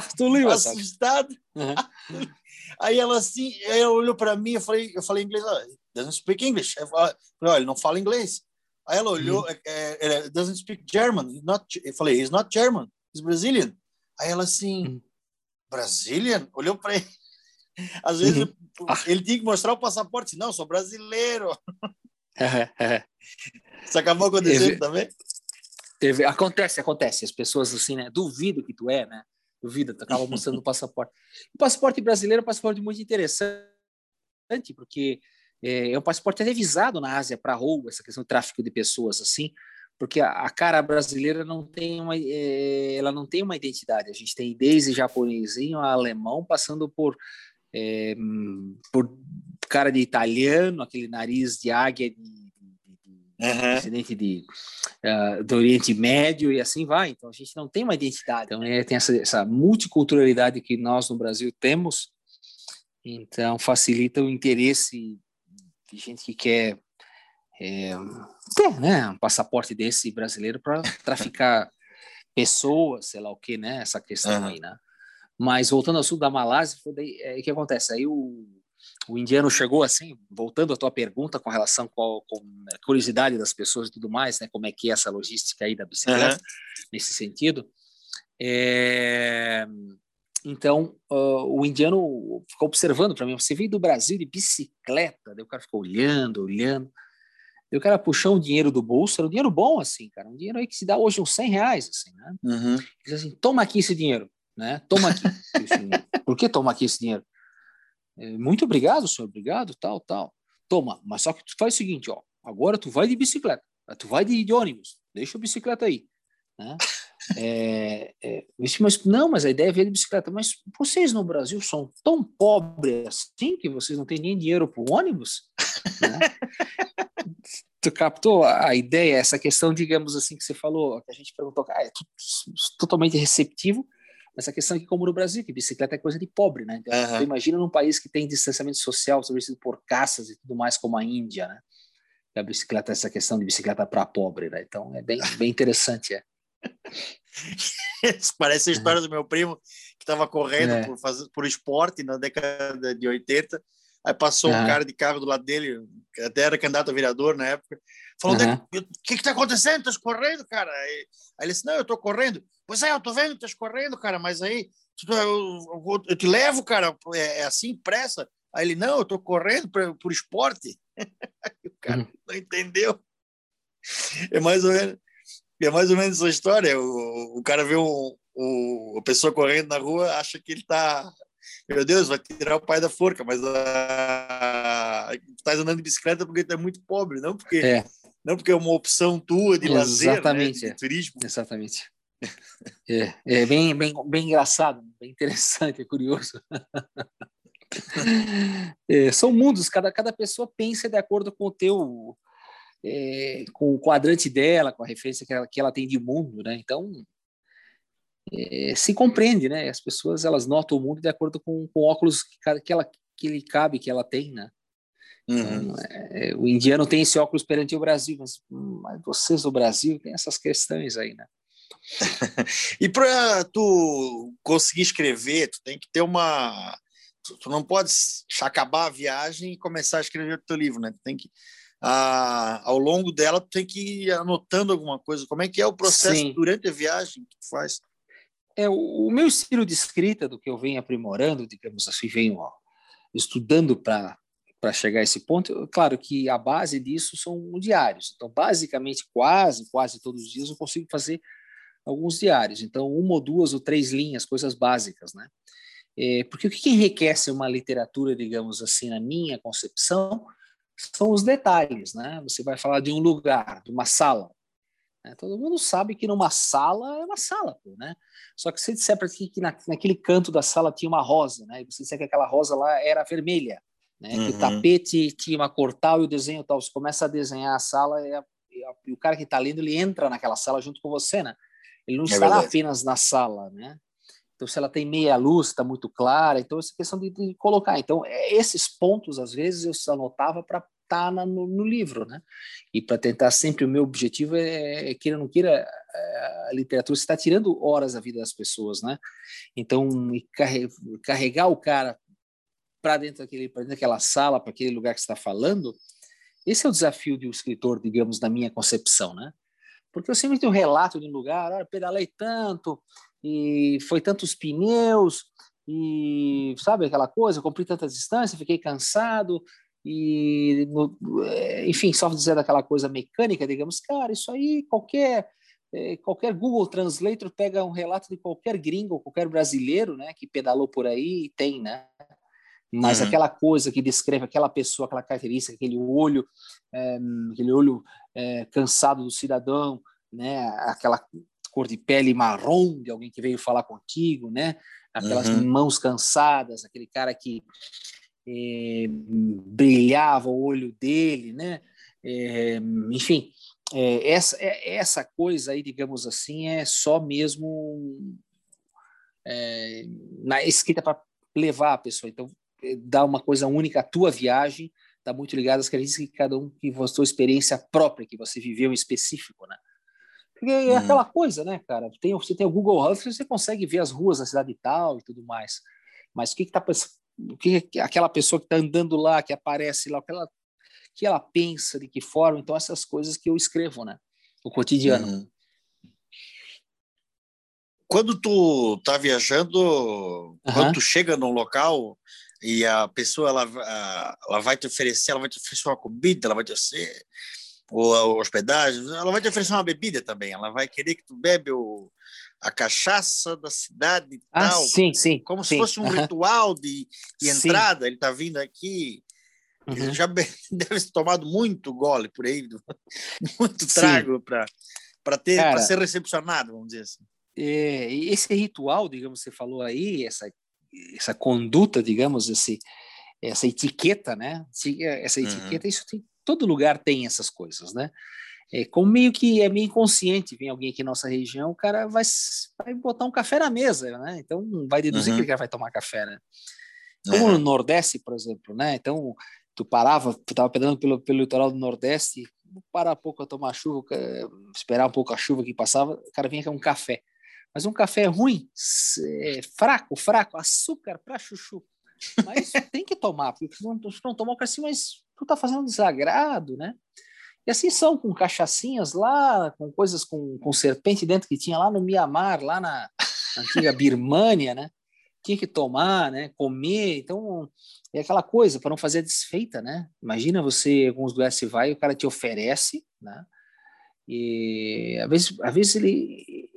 assustado. Uhum. [LAUGHS] Aí ela assim, ela olhou para mim, eu falei, eu falei inglês, oh, doesn't speak English. Eu falei, oh, ele não fala inglês. Aí ela olhou, é, é, doesn't speak German. Not, eu falei, he's not German, he's Brazilian. Aí ela assim, uhum. Brazilian? Olhou para ele. [LAUGHS] Às vezes uhum. ele tinha que mostrar o passaporte. Não, sou brasileiro. [LAUGHS] Isso acabou acontecendo também? Acontece, acontece. As pessoas assim, né? Duvido que tu é, né? Duvido, tu acaba mostrando o [LAUGHS] passaporte. O passaporte brasileiro é um passaporte muito interessante, porque é, é um passaporte até visado na Ásia para roubo, essa questão do tráfico de pessoas, assim, porque a, a cara brasileira não tem uma, é, ela não tem uma identidade. A gente tem desde japonesinho a alemão, passando por é, por cara de italiano, aquele nariz de águia de, de, de, de uh, do Oriente Médio e assim vai. Então a gente não tem uma identidade. Então é, tem essa, essa multiculturalidade que nós no Brasil temos. Então facilita o interesse de gente que quer é, ter, né, um passaporte desse brasileiro para [LAUGHS] traficar pessoas, sei lá o que, né? Essa questão uhum. aí, né? Mas voltando ao sul da Malásia, foi daí, é, que acontece? Aí o, o indiano chegou assim, voltando à tua pergunta com relação com, com a curiosidade das pessoas e tudo mais, né? Como é que é essa logística aí da bicicleta, uhum. nesse sentido. É, então, uh, o indiano ficou observando para mim, você veio do Brasil de bicicleta, daí o cara ficou olhando, olhando. Daí o cara puxou um dinheiro do bolso, era um dinheiro bom, assim, cara, um dinheiro aí que se dá hoje uns 100 reais, assim, né? Uhum. Diz assim, toma aqui esse dinheiro né? Toma aqui. [LAUGHS] Por que toma aqui esse dinheiro? É, muito obrigado, senhor, obrigado, tal, tal. Toma, mas só que tu faz o seguinte, ó, agora tu vai de bicicleta, tu vai de, de ônibus, deixa a bicicleta aí, né? É, é, mas não, mas a ideia é vir de bicicleta. Mas vocês no Brasil são tão pobres assim que vocês não têm nem dinheiro para o ônibus? Né? [LAUGHS] tu captou a ideia, essa questão, digamos assim, que você falou, que a gente perguntou, ah, é totalmente receptivo, essa questão aqui, como no Brasil, que bicicleta é coisa de pobre, né? Então, uhum. imagina num país que tem distanciamento social estabelecido por caças e tudo mais, como a Índia, né? A bicicleta, essa questão de bicicleta para pobre, né? Então, é bem, bem interessante, é. Parece a história uhum. do meu primo que estava correndo é. por, fazer, por esporte na década de 80. Aí passou uhum. um cara de carro do lado dele, que até era candidato a vereador na época. Falou: O que está acontecendo? Estás correndo, cara? Aí, aí ele disse: Não, eu estou correndo. Pois é, eu tô vendo que estás correndo, cara, mas aí eu, eu, eu te levo, cara, é, é, assim, pressa. Aí ele, não, eu tô correndo por, por esporte. [LAUGHS] o cara uhum. não entendeu. É mais ou menos, é mais ou menos essa história. O, o cara vê um, a pessoa correndo na rua, acha que ele tá. Meu Deus, vai tirar o pai da forca, mas uh, estás andando de bicicleta porque tu é muito pobre, não porque, é. não porque é uma opção tua de Exatamente, lazer, né, de turismo. Exatamente. É, é bem, bem, bem engraçado, bem interessante, é curioso. [LAUGHS] É, são mundos, cada, cada pessoa pensa de acordo com o teu, é, com o quadrante dela, com a referência que ela, que ela tem de mundo, né? Então, é, se compreende, né? As pessoas, elas notam o mundo de acordo com, com óculos que, que, ela, que lhe cabe, que ela tem, né? Uhum. Então, é, o indiano tem esse óculos perante o Brasil, mas, mas vocês do Brasil têm essas questões aí, né? [LAUGHS] e para tu conseguir escrever, tu tem que ter uma. Tu, tu, não pode acabar a viagem e começar a escrever o teu livro, né? Tu tem que. Ah, ao longo dela, tem que ir anotando alguma coisa. Como é que é o processo Sim. durante a viagem que tu faz? É, o, o meu estilo de escrita, do que eu venho aprimorando, digamos assim, venho ó, estudando para para chegar a esse ponto, claro que a base disso são diários. Então, basicamente, quase, quase todos os dias eu consigo fazer alguns diários. Então, uma ou duas ou três linhas, coisas básicas, né? É, porque o que enriquece uma literatura, digamos assim, na minha concepção, são os detalhes, né? Você vai falar de um lugar, de uma sala. Né? Todo mundo sabe que numa sala é uma sala, né? Só que se disser para ti que na, naquele canto da sala tinha uma rosa, né? E você disser que aquela rosa lá era vermelha, né? Uhum. Que o uhum. tapete tinha uma cor tal e o desenho tal. Você começa a desenhar a sala e, a, e, a, e o cara que está lendo, ele entra naquela sala junto com você, né? Ele não é está verdade. apenas na sala, né? Então, se ela tem meia luz, está muito clara. Então, essa questão de, de, colocar. Então, é, esses pontos, às vezes, eu anotava para tá na, no, no, livro, né? E para tentar sempre o meu objetivo é, é queira ou não queira a literatura está tirando horas da vida das pessoas, né? Então carregar o cara para dentro dentro daquela sala, para aquele lugar que está falando, esse é o desafio de um escritor, digamos, na minha concepção, né? Porque eu sempre tenho um relato de um lugar, ah, pedalei tanto e foi tantos pneus e sabe aquela coisa, cumpri tantas distâncias, fiquei cansado e no, é, enfim, só dizer daquela coisa mecânica, digamos, cara, isso aí qualquer é, qualquer Google Translator pega um relato de qualquer gringo, qualquer brasileiro, né, que pedalou por aí e tem, né? Mas uhum. aquela coisa que descreve aquela pessoa, aquela característica, aquele olho, é, aquele olho é, cansado do cidadão, né? Aquela cor de pele marrom de alguém que veio falar contigo, né? Aquelas uhum. mãos cansadas, aquele cara que é, brilhava o olho dele, né? É, enfim, é, essa, essa coisa aí, digamos assim, é só mesmo na escrita para levar a pessoa. Então, dá uma coisa única à tua viagem, está muito ligado às características que cada um, que a sua experiência própria, que você viveu em específico, né? Porque é uhum. aquela coisa, né, cara? Tem, você tem o Google Earth, você consegue ver as ruas da cidade e tal e tudo mais. Mas o que, que tá o que aquela pessoa que está andando lá, que aparece lá, o que ela, que ela pensa, de que forma? Então, essas coisas que eu escrevo, né? O cotidiano. Uhum. Quando tu tá viajando, quando tu chega num local e a pessoa ela, ela vai te oferecer, ela vai te oferecer uma comida, ela vai te oferecer ou a hospedagem, ela vai te oferecer uma bebida também, ela vai querer que tu bebe o, a cachaça da cidade e ah, tal. Sim, sim. Como sim. se fosse um uhum. ritual de, de entrada, sim. ele está vindo aqui. Uhum. Já [LAUGHS] deve ter tomado muito gole por aí, [LAUGHS] muito trago para ter para ser recepcionado, vamos dizer assim. É, esse ritual, digamos, você falou aí, essa essa conduta, digamos, esse essa etiqueta, né? Essa uhum. etiqueta, uhum. isso tem todo lugar tem essas coisas, né? É, como meio que é meio inconsciente, vem alguém aqui na nossa região, o cara vai, vai botar um café na mesa, né? Então vai deduzir uhum. que ele vai tomar café, né? Como uhum. no Nordeste, por exemplo, né? Então tu parava, tu tava pedalando pelo, pelo litoral do Nordeste, parar um pouco a tomar chuva, esperar um pouco a chuva que passava, o cara vinha com um café. Mas um café ruim, é, fraco, fraco, açúcar para chuchu. Mas [LAUGHS] tem que tomar, porque não, não tomar, o cara assim, mas tu tá fazendo desagrado, né? E assim são com cachaçinhas lá, com coisas com, com serpente dentro que tinha lá no Mianmar, lá na antiga Birmânia, né? Tinha que tomar, né? Comer, então é aquela coisa para não fazer desfeita, né? Imagina você, alguns lugares você vai e o cara te oferece, né? E às vezes, às vezes ele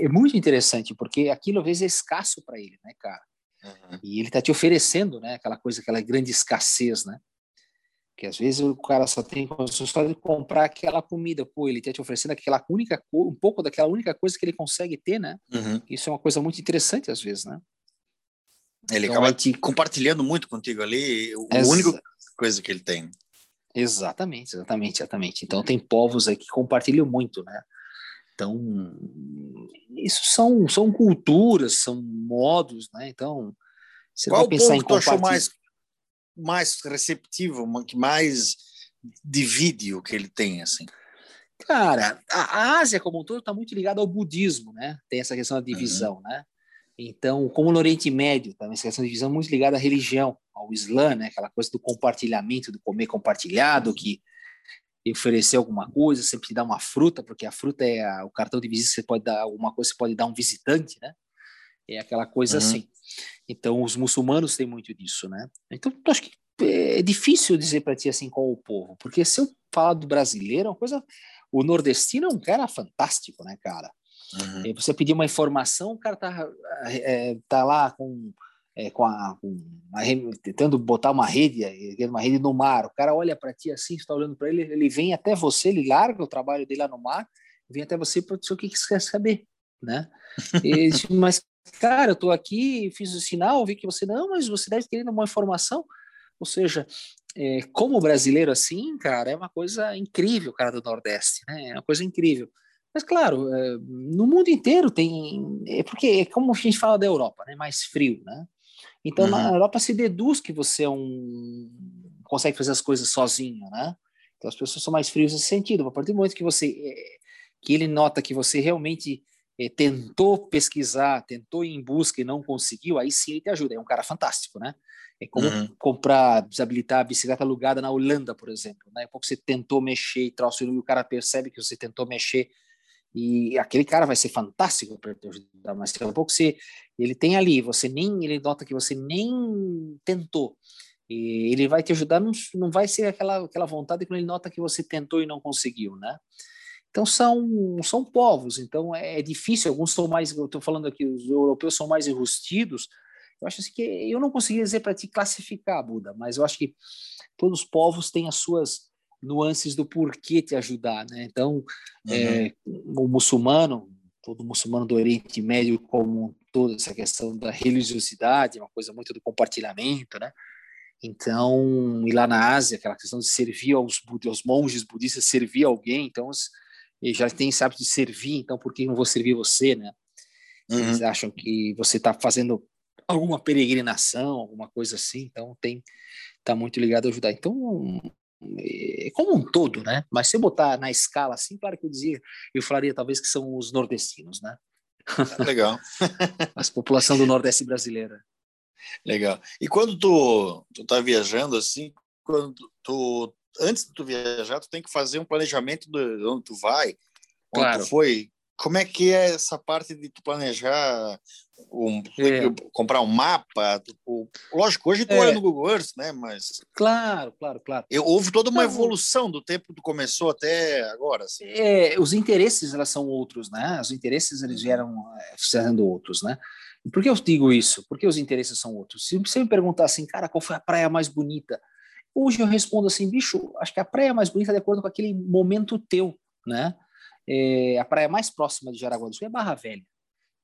é muito interessante porque aquilo às vezes é escasso para ele, né, cara? Uhum. E ele está te oferecendo, né? Aquela coisa, aquela grande escassez, né? Que às vezes o cara só tem condições de comprar aquela comida, pô, ele está te oferecendo aquela única um pouco daquela única coisa que ele consegue ter, né? Uhum. Isso é uma coisa muito interessante às vezes, né? Ele então, acaba te compartilhando muito contigo ali, o Exa... único coisa que ele tem. Exatamente, exatamente, exatamente. Então tem povos aí que compartilham muito, né? Então, isso são, são culturas, são modos, né? Então, você Qual vai pensar em que tu achou mais, mais receptivo, que mais divide o que ele tem, assim? Cara, a Ásia como um todo está muito ligada ao budismo, né? Tem essa questão da divisão, uhum. né? Então, como no Oriente Médio, também essa questão de divisão muito ligada à religião, ao Islã, né? Aquela coisa do compartilhamento, do comer compartilhado, que oferecer alguma coisa, sempre te dar uma fruta, porque a fruta é a, o cartão de visita, você pode dar alguma coisa, você pode dar um visitante, né? É aquela coisa uhum. assim. Então, os muçulmanos têm muito disso, né? Então, eu acho que é difícil dizer para ti assim qual o povo, porque se eu falar do brasileiro, é uma coisa. O nordestino é um cara fantástico, né, cara? Uhum. Você pedir uma informação, o cara tá, é, tá lá com é, com, a, com a, tentando botar uma rede, uma rede no mar. O cara olha para ti assim, está olhando para ele, ele vem até você, ele larga o trabalho dele lá no mar, vem até você para dizer o que, que você quer saber, né? [LAUGHS] E, mas cara, eu estou aqui, fiz o sinal, vi que você não, mas você deve ter uma informação. Ou seja, é, como brasileiro assim, cara, é uma coisa incrível, cara do Nordeste, né? É uma coisa incrível. Mas, claro, é, no mundo inteiro tem. É porque, é como a gente fala da Europa, né? Mais frio, né? Então, uhum. na Europa se deduz que você é um consegue fazer as coisas sozinho, né? Então as pessoas são mais frias nesse sentido. A partir do momento que você é, que ele nota que você realmente é, tentou pesquisar, tentou ir em busca e não conseguiu, aí sim ele te ajuda. É um cara fantástico, né? É como uhum. comprar, desabilitar a bicicleta alugada na Holanda, por exemplo. Né? Pouco você tentou mexer e troço, e o cara percebe que você tentou mexer e aquele cara vai ser fantástico para te ajudar. Mas daqui a pouco você, ele tem ali, você nem, ele nota que você nem tentou. E ele vai te ajudar, não, não vai ser aquela, aquela vontade quando ele nota que você tentou e não conseguiu, né? Então são são povos, então é, é difícil. Alguns são mais, eu estou falando aqui, os europeus são mais enrustidos, eu acho assim que eu não consegui dizer para te classificar, Buda, mas eu acho que todos os povos têm as suas nuances do porquê te ajudar, né? Então, uhum. é, o muçulmano, todo muçulmano do Oriente Médio, como toda essa questão da religiosidade, é uma coisa muito do compartilhamento, né? Então, e lá na Ásia, aquela questão de servir aos, aos monges budistas, servir alguém, então, eles já tem esse hábito de servir, então por que não vou servir você, né? Uhum. Eles acham que você está fazendo alguma peregrinação, alguma coisa assim, então tem tá muito ligado a ajudar. Então, é como um todo, né? Mas se eu botar na escala assim, claro que eu dizia, eu falaria talvez que são os nordestinos, né? Legal. [LAUGHS] a população do Nordeste brasileira. Legal. E quando tu, tu tá viajando assim, quando tu antes de tu viajar, tu tem que fazer um planejamento de onde tu vai, claro. onde tu foi, como é que é essa parte de tu planejar, um, é. comprar um mapa? Tu, lógico, hoje tu é. olha no Google Earth, né? Mas claro, claro, claro. Eu, houve toda uma evolução do tempo que tu começou até agora. Assim. É, os interesses elas são outros, né? Os interesses eles uhum. vieram é, sendo outros, né? Por que eu digo isso? Porque os interesses são outros. Se você me perguntar assim, cara, qual foi a praia mais bonita? Hoje eu respondo assim, bicho, acho que a praia mais bonita é de acordo com aquele momento teu, né? é, a praia mais próxima de Jaraguá do Sul é Barra Velha.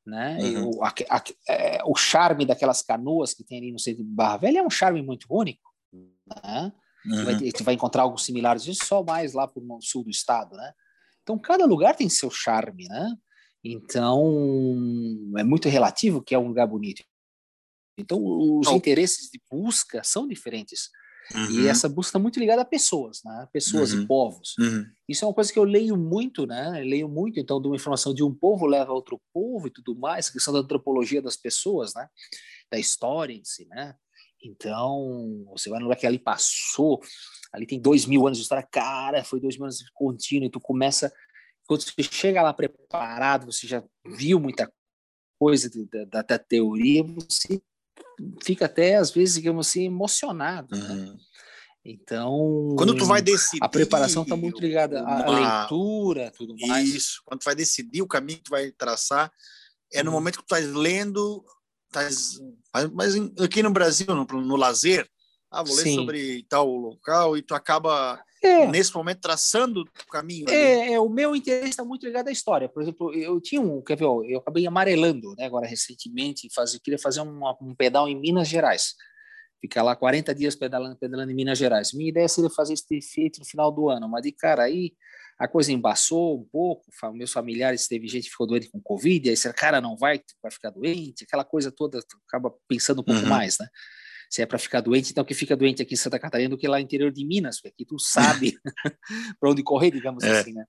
Né? Uhum. O, a, a, é, o charme daquelas canoas que tem ali no centro de Barra Velha é um charme muito único. Né? Uhum. Vai, você vai encontrar algo similar só mais lá para o sul do estado. Né? Então, cada lugar tem seu charme. Né? Então, é muito relativo que é um lugar bonito. Então, os oh. interesses de busca são diferentes. Uhum. E essa busca está muito ligada a pessoas, né? Pessoas uhum. e povos. Uhum. Isso é uma coisa que eu leio muito, né? Eu leio muito, então, de uma informação de um povo leva a outro povo e tudo mais, a questão da antropologia das pessoas, né? Da história em si, né? Então, você vai no lugar que ali passou, ali tem dois mil anos de história, cara, foi dois mil anos de contínuo, e tu começa, quando você chega lá preparado, você já viu muita coisa da, da teoria, você fica até, às vezes, digamos assim, emocionado. Uhum. Né? Então, quando tu vai decidir, a preparação está muito ligada à leitura, tudo mais. Isso. Quando tu vai decidir o caminho que tu vai traçar, é no uhum. momento que tu estás lendo, estás, mas aqui no Brasil, no, no lazer, ah, vou ler Sim. sobre tal local e tu acaba é. nesse momento traçando o caminho. É, é, o meu interesse está muito ligado à história. Por exemplo, eu tinha um, quer ver, eu acabei amarelando, né, agora recentemente, fazer, queria fazer um, um pedal em Minas Gerais. Ficar lá 40 dias pedalando, pedalando em Minas Gerais. Minha ideia seria fazer esse feito no final do ano, mas de cara aí a coisa embaçou um pouco, meus familiares, teve gente que ficou doente com Covid, aí você, cara, não vai, vai ficar doente, aquela coisa toda, acaba pensando um pouco uhum. mais, né? Se é para ficar doente, então que fica doente aqui em Santa Catarina do que lá no interior de Minas, porque aqui tu sabe [LAUGHS] [LAUGHS] para onde correr, digamos é. assim, né?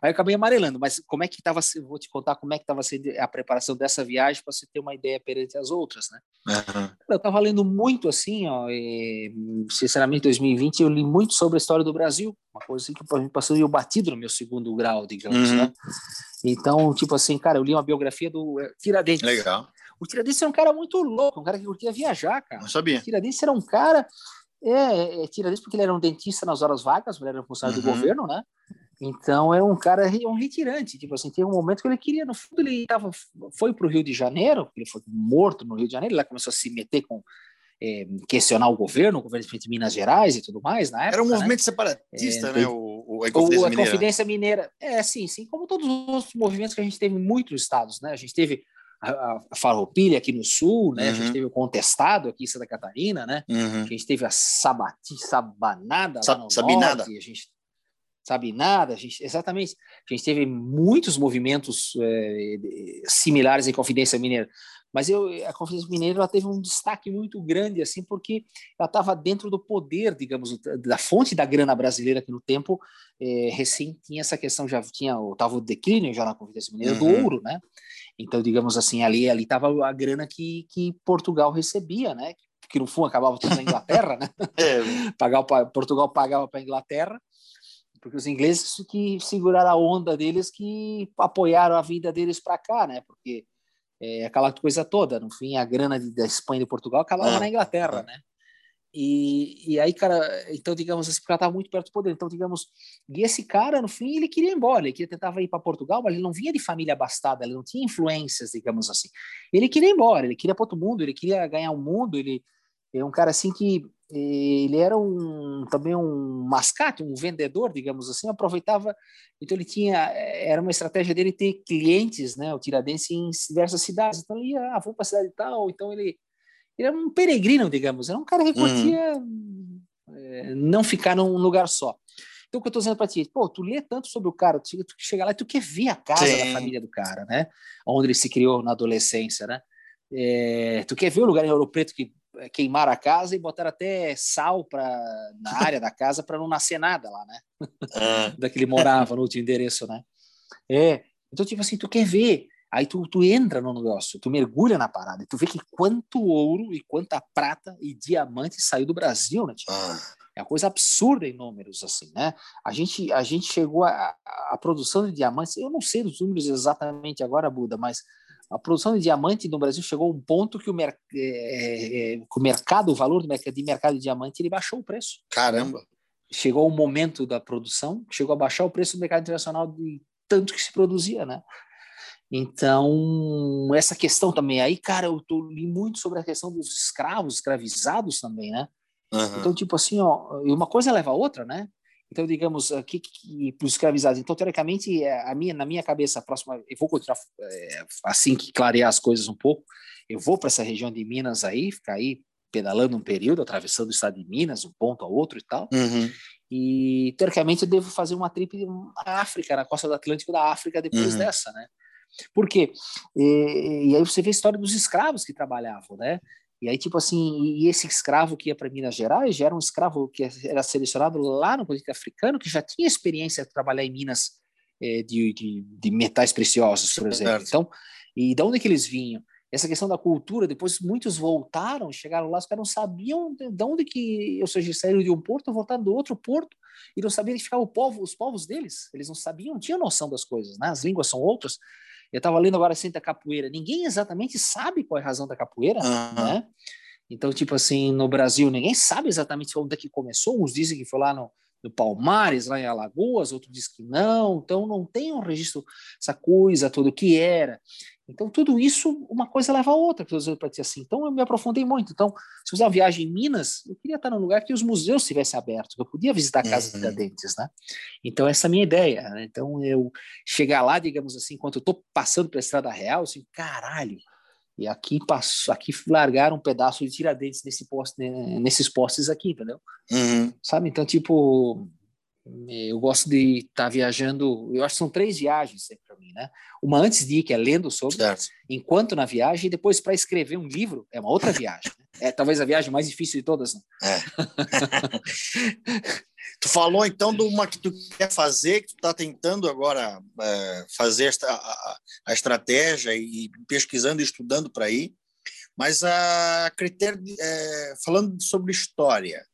Aí eu acabei amarelando, mas como é que estava, vou te contar como é que estava sendo a preparação dessa viagem para você ter uma ideia perante as outras, né? Uhum. Eu estava lendo muito assim, ó, e, sinceramente, 2020 eu li muito sobre a história do Brasil, uma coisa assim que passou eu batido no meu segundo grau, digamos, uhum. né? Então, tipo assim, cara, eu li uma biografia do eh, Tiradentes. Legal. O Tiradentes era um cara muito louco, um cara que curtia viajar, cara. Não sabia. O Tiradentes era um cara. É, é, Tiradentes porque ele era um dentista nas horas vagas, ele era funcionário uhum. do governo, né? Então era um cara, um retirante. Tipo assim, tem um momento que ele queria, no fundo, ele tava, foi para o Rio de Janeiro, ele foi morto no Rio de Janeiro, lá começou a se meter com. É, questionar o governo, o governo de Minas Gerais e tudo mais, na época, Era um né? movimento né? separatista, é, né? O, o, a Confidência, o, a Confidência Mineira. É, sim, sim, como todos os outros movimentos que a gente teve em muitos estados, né? A gente teve a, Farroupilha aqui no sul, né? Uhum. A gente uhum. teve o Contestado aqui em Santa Catarina, né? Uhum. A gente teve a Sabati, Sabanada Sa lá no Sabinada. norte, a gente sabe? Nada. A gente, exatamente. A gente teve muitos movimentos é, similares em Confidência Mineira. Mas eu, a Confidência Mineira ela teve um destaque muito grande, assim, porque ela estava dentro do poder, digamos, da fonte da grana brasileira, que no tempo é, recém tinha essa questão, já tinha, estava o declínio já na Confidência Mineira uhum. do ouro, né? Então, digamos assim, ali ali estava a grana que, que Portugal recebia, né? Que no fundo acabava tudo na Inglaterra, né? [LAUGHS] É. [LAUGHS] Pagar, Portugal pagava para a Inglaterra, porque os ingleses que seguraram a onda deles, que apoiaram a vida deles para cá, né? Porque é, aquela coisa toda. No fim, a grana de, da Espanha e de Portugal acabava ah, na Inglaterra, ah. né? E, e aí, cara, então, digamos assim, porque ela estava muito perto do poder. Então, digamos, e esse cara, no fim, ele queria ir embora, ele queria tentava ir para Portugal, mas ele não vinha de família abastada, ele não tinha influências, digamos assim. Ele queria ir embora, ele queria para outro mundo, ele queria ganhar o um mundo, ele é um cara assim que ele era um também um mascate, um vendedor, digamos assim, aproveitava, então ele tinha, era uma estratégia dele ter clientes, né, o Tiradentes em diversas cidades, então ele ia, ah, vou para a cidade tal, então ele, ele era um peregrino, digamos, era um cara que curtia uhum. é, não ficar num lugar só. Então, o que eu estou dizendo para ti, pô, tu lê tanto sobre o cara, tu, tu chega lá e tu quer ver a casa Sim. da família do cara, né? Onde ele se criou na adolescência, né? É, tu quer ver o lugar em Ouro Preto que é, queimaram a casa e botaram até sal pra, na área da casa para não nascer nada lá, né? Ah. [LAUGHS] Daquele morava no último endereço, né? É. Então, tipo assim, tu quer ver. Aí tu, tu entra no negócio, tu mergulha na parada, e tu vê que quanto ouro e quanta prata e diamante saiu do Brasil, né? Tipo, é uma coisa absurda em números, assim, né? A gente, a gente chegou a, a, a produção de diamantes, eu não sei dos números exatamente agora, Buda, mas a produção de diamante no Brasil chegou a um ponto que o, mer é, é, o mercado, o valor do mercado, de mercado de diamante, ele baixou o preço. Caramba! Chegou o momento da produção, chegou a baixar o preço do mercado internacional de tanto que se produzia, né? Então, essa questão também. Aí, cara, eu tô, li muito sobre a questão dos escravos, escravizados também, né? Uhum. Então, tipo assim, ó, uma coisa leva a outra, né? Então, digamos, que, que para os escravizados. Então, teoricamente, é, a minha, na minha cabeça, a próxima, eu vou continuar é, assim que clarear as coisas um pouco. Eu vou para essa região de Minas aí, ficar aí pedalando um período, atravessando o estado de Minas, um ponto a outro e tal. Uhum. E teoricamente eu devo fazer uma trip na África, na costa do Atlântico da África depois uhum. dessa, né? Por quê? E, e, aí você vê a história dos escravos que trabalhavam, né? E aí, tipo assim, e esse escravo que ia para Minas Gerais já era um escravo que era selecionado lá no continente africano, que já tinha experiência de trabalhar em minas é, de, de, de, metais preciosos, por exemplo. Certo. Então, e de onde que eles vinham? Essa questão da cultura, depois muitos voltaram, chegaram lá, os caras não sabiam de onde que, ou seja, saíram de um porto, voltaram do outro porto, e não sabiam ficava o povo, os povos deles. Eles não sabiam, não tinham noção das coisas, né? As línguas são outras. Eu estava lendo agora assim da capoeira. Ninguém exatamente sabe qual é a razão da capoeira, uhum. né? Então, tipo assim, no Brasil, ninguém sabe exatamente onde é que começou. Uns dizem que foi lá no, no Palmares, lá em Alagoas, outros dizem que não. Então, não tem um registro, essa coisa toda, o que era. Então, tudo isso, uma coisa leva a outra, que eu para ti assim. Então, eu me aprofundei muito. Então, se fizer uma viagem em Minas, eu queria estar num lugar que os museus estivessem abertos, que eu podia visitar a Casa uhum. Tiradentes, né? Então, essa é a minha ideia. Né? Então, eu chegar lá, digamos assim, enquanto eu estou passando pela Estrada Real, assim, caralho, e aqui passou, aqui largaram um pedaço de Tiradentes nesse poste, né, nesses postes aqui, entendeu? Uhum. Sabe? Então, tipo, eu gosto de estar tá viajando, eu acho que são três viagens para mim, né? Uma antes de ir, que é lendo sobre, certo. enquanto na viagem, e depois para escrever um livro, é uma outra viagem. Né? É talvez a viagem mais difícil de todas. Né? É. [LAUGHS] tu falou então de uma que tu quer fazer, que tu está tentando agora é, fazer a, a, a, estratégia e pesquisando e estudando para ir, mas a critério, é, falando sobre história,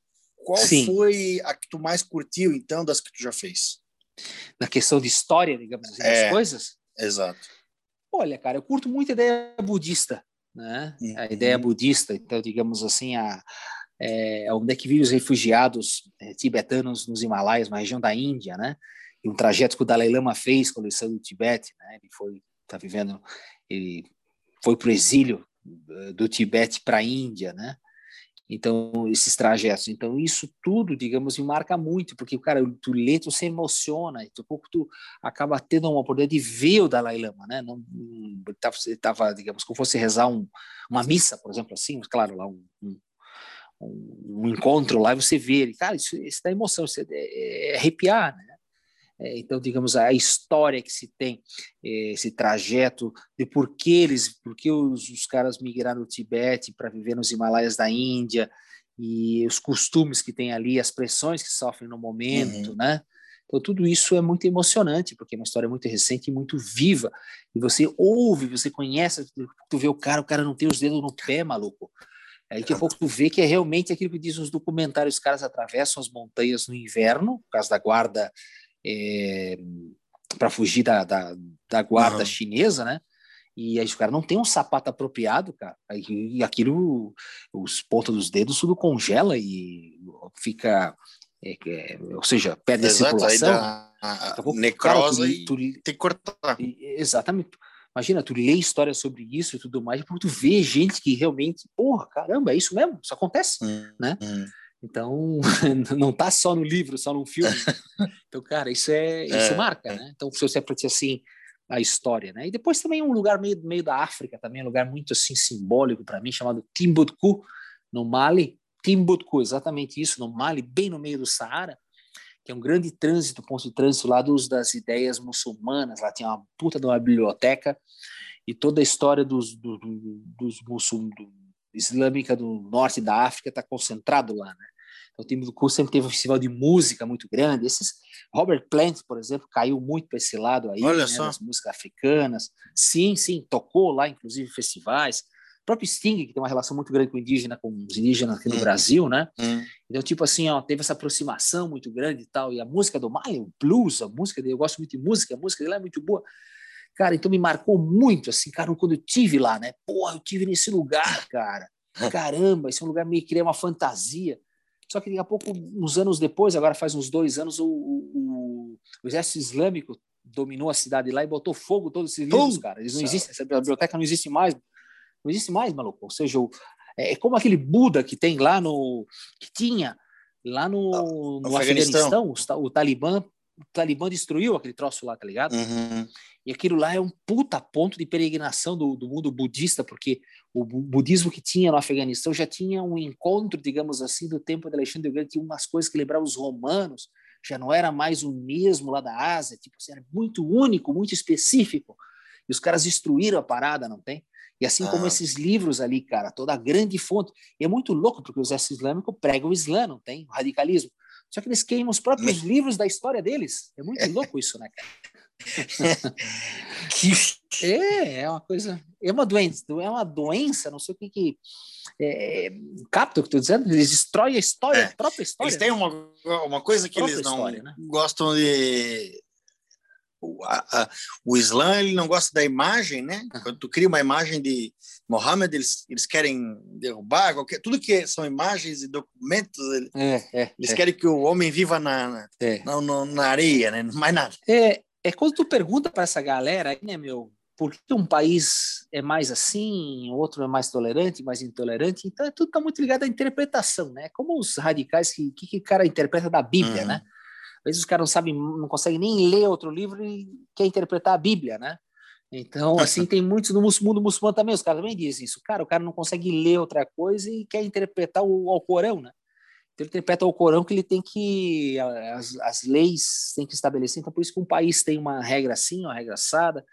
qual Sim. foi a que tu mais curtiu, então, das que tu já fez? Na questão de história, digamos assim, é, das coisas? Exato. Olha, cara, eu curto muito a ideia budista, né? Uhum. A ideia budista, então, digamos assim, a, é, onde é que vivem os refugiados é, tibetanos nos Himalaias, uma região da Índia, né? E um trajeto que o Dalai Lama fez quando ele saiu do Tibete, né? Ele foi, tá vivendo, ele foi para o exílio eh, do Tibete para a Índia, né? Então, esses trajetos. Então, isso tudo, digamos, me marca muito, porque, cara, tu lê, tu se emociona, e tu pouco tu acaba tendo uma oportunidade de ver o Dalai Lama, né? Não, estava, digamos, como fosse rezar um, uma missa, por exemplo, assim, claro, lá um, um, um encontro lá, e você vê ele, cara, isso, isso dá emoção, isso é, é, é arrepiar, né? É, então, digamos, a história que se tem, é, esse trajeto de por que eles, por que os, os caras migraram do Tibete para viver nos Himalaias da Índia e os costumes que tem ali, as pressões que sofrem no momento, uhum. né? Então, tudo isso é muito emocionante, porque é uma história muito recente e muito viva. E você ouve, você conhece, tu vê o cara, o cara não tem os dedos no pé, maluco. Aí daqui a pouco tu vê que é realmente aquilo que diz nos documentários, os caras atravessam as montanhas no inverno, por causa da guarda, é, para fugir da, da, da guarda uhum. chinesa, né? E aí os caras não tem um sapato apropriado, cara. E aquilo, os pontos dos dedos tudo congela e fica é, é, ou seja, perde Exato, a circulação. A, a necrosa cara, tu, tu, tem que cortar. Exatamente. Imagina, tu lê história sobre isso e tudo mais, porque tu vê gente que realmente, porra, caramba, é isso mesmo, isso acontece, hum, né? Hum. Então, [LAUGHS] não tá só no livro, só no filme. [LAUGHS] então, cara, isso é, isso é, marca, né? Então, se você para assim a história, né? E depois também um lugar meio meio da África, também um lugar muito assim simbólico para mim, chamado Timbuktu, no Mali, Timbuktu, exatamente isso, no Mali, bem no meio do Saara, que é um grande trânsito, ponto de trânsito lá dos, das ideias muçulmanas. Lá tinha uma puta de uma biblioteca e toda a história dos, do, do, dos muçul, do, islâmica do norte da África está concentrado lá, né? Então, o Timbuktu sempre teve um festival de música muito grande. Esses Robert Plant, por exemplo, caiu muito para esse lado aí, Olha né, só. das músicas africanas. Sim, sim, tocou lá, inclusive, festivais próprio Sting, que tem uma relação muito grande com indígena, com os indígenas aqui no hum. Brasil, né? Hum. Então, tipo assim, ó, teve essa aproximação muito grande e tal. E a música do Maio, o blues, a música dele, eu gosto muito de música, a música dele é muito boa. Cara, então me marcou muito, assim, cara, quando eu tive lá, né? Porra, eu tive nesse lugar, cara. [LAUGHS] Caramba, esse é um lugar meio que cria uma fantasia. Só que daqui a pouco, uns anos depois, agora faz uns dois anos, o, o, o exército islâmico dominou a cidade lá e botou fogo todos esses livros, cara. Eles não existem, essa biblioteca não existe mais. Não existe mais, maluco. Ou seja, o, é, é como aquele Buda que tem lá no. que tinha lá no, ah, no Afeganistão, Afeganistão o, o Talibã o Talibã destruiu aquele troço lá, tá ligado? Uhum. E aquilo lá é um puta ponto de peregrinação do, do mundo budista, porque o budismo que tinha no Afeganistão já tinha um encontro, digamos assim, do tempo de Alexandre o Grande, tinha umas coisas que lembravam os romanos, já não era mais o mesmo lá da Ásia, tipo assim, era muito único, muito específico. E os caras destruíram a parada, não tem? E assim ah. como esses livros ali, cara, toda a grande fonte. E é muito louco, porque o exército islâmico prega o Islã, não tem? O radicalismo. Só que eles queimam os próprios livros da história deles. É muito louco isso, né, cara? [LAUGHS] é, é uma coisa. É uma doença, é uma doença, não sei o que que. É, capta o que estou dizendo? Eles destroem a história, é. a própria história. Eles têm uma, uma coisa que eles não história, né? gostam de o, a, o Islã ele não gosta da imagem, né? Quando tu cria uma imagem de Mohammed, eles, eles querem derrubar qualquer, tudo que são imagens e documentos, eles, é, é, eles é. querem que o homem viva na, na, é. na, na areia, né? Mais nada. É, é quando tu pergunta para essa galera aí, né, meu, por que um país é mais assim, outro é mais tolerante, mais intolerante? Então, tudo está muito ligado à interpretação, né? Como os radicais que, que, que o cara interpreta da Bíblia, uhum. né? Vezes os caras não sabem, não conseguem nem ler outro livro e quer interpretar a Bíblia, né? Então, [LAUGHS] assim, tem muitos no mundo muçulmano também, os caras também dizem isso. Cara, o cara não consegue ler outra coisa e quer interpretar o Alcorão, né? Então, ele interpreta o Alcorão que ele tem que, as, as leis tem que estabelecer. Então, por isso que um país tem uma regra assim, uma regra assada.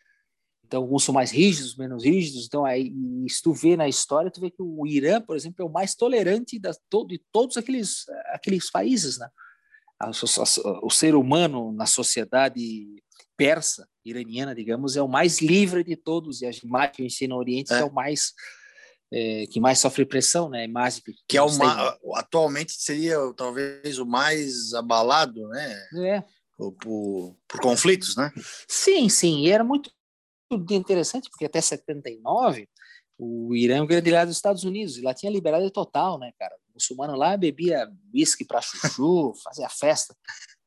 Então, alguns são mais rígidos, menos rígidos. Então, aí, se tu vê na história, tu vê que o Irã, por exemplo, é o mais tolerante de todos aqueles, aqueles países, né? O ser humano na sociedade persa, iraniana, digamos, é o mais livre de todos, e a imagem que a no Oriente é, é o mais é, que mais sofre pressão, né? A imagem que, que é atualmente seria talvez o mais abalado, né? É. Por, por, por conflitos, né? Sim, sim, e era muito interessante porque até 79 o Irã é um grande aliado dos Estados Unidos e lá tinha liberdade total, né, cara? muçulmano lá bebia whisky para chuchu, [LAUGHS] fazia festa.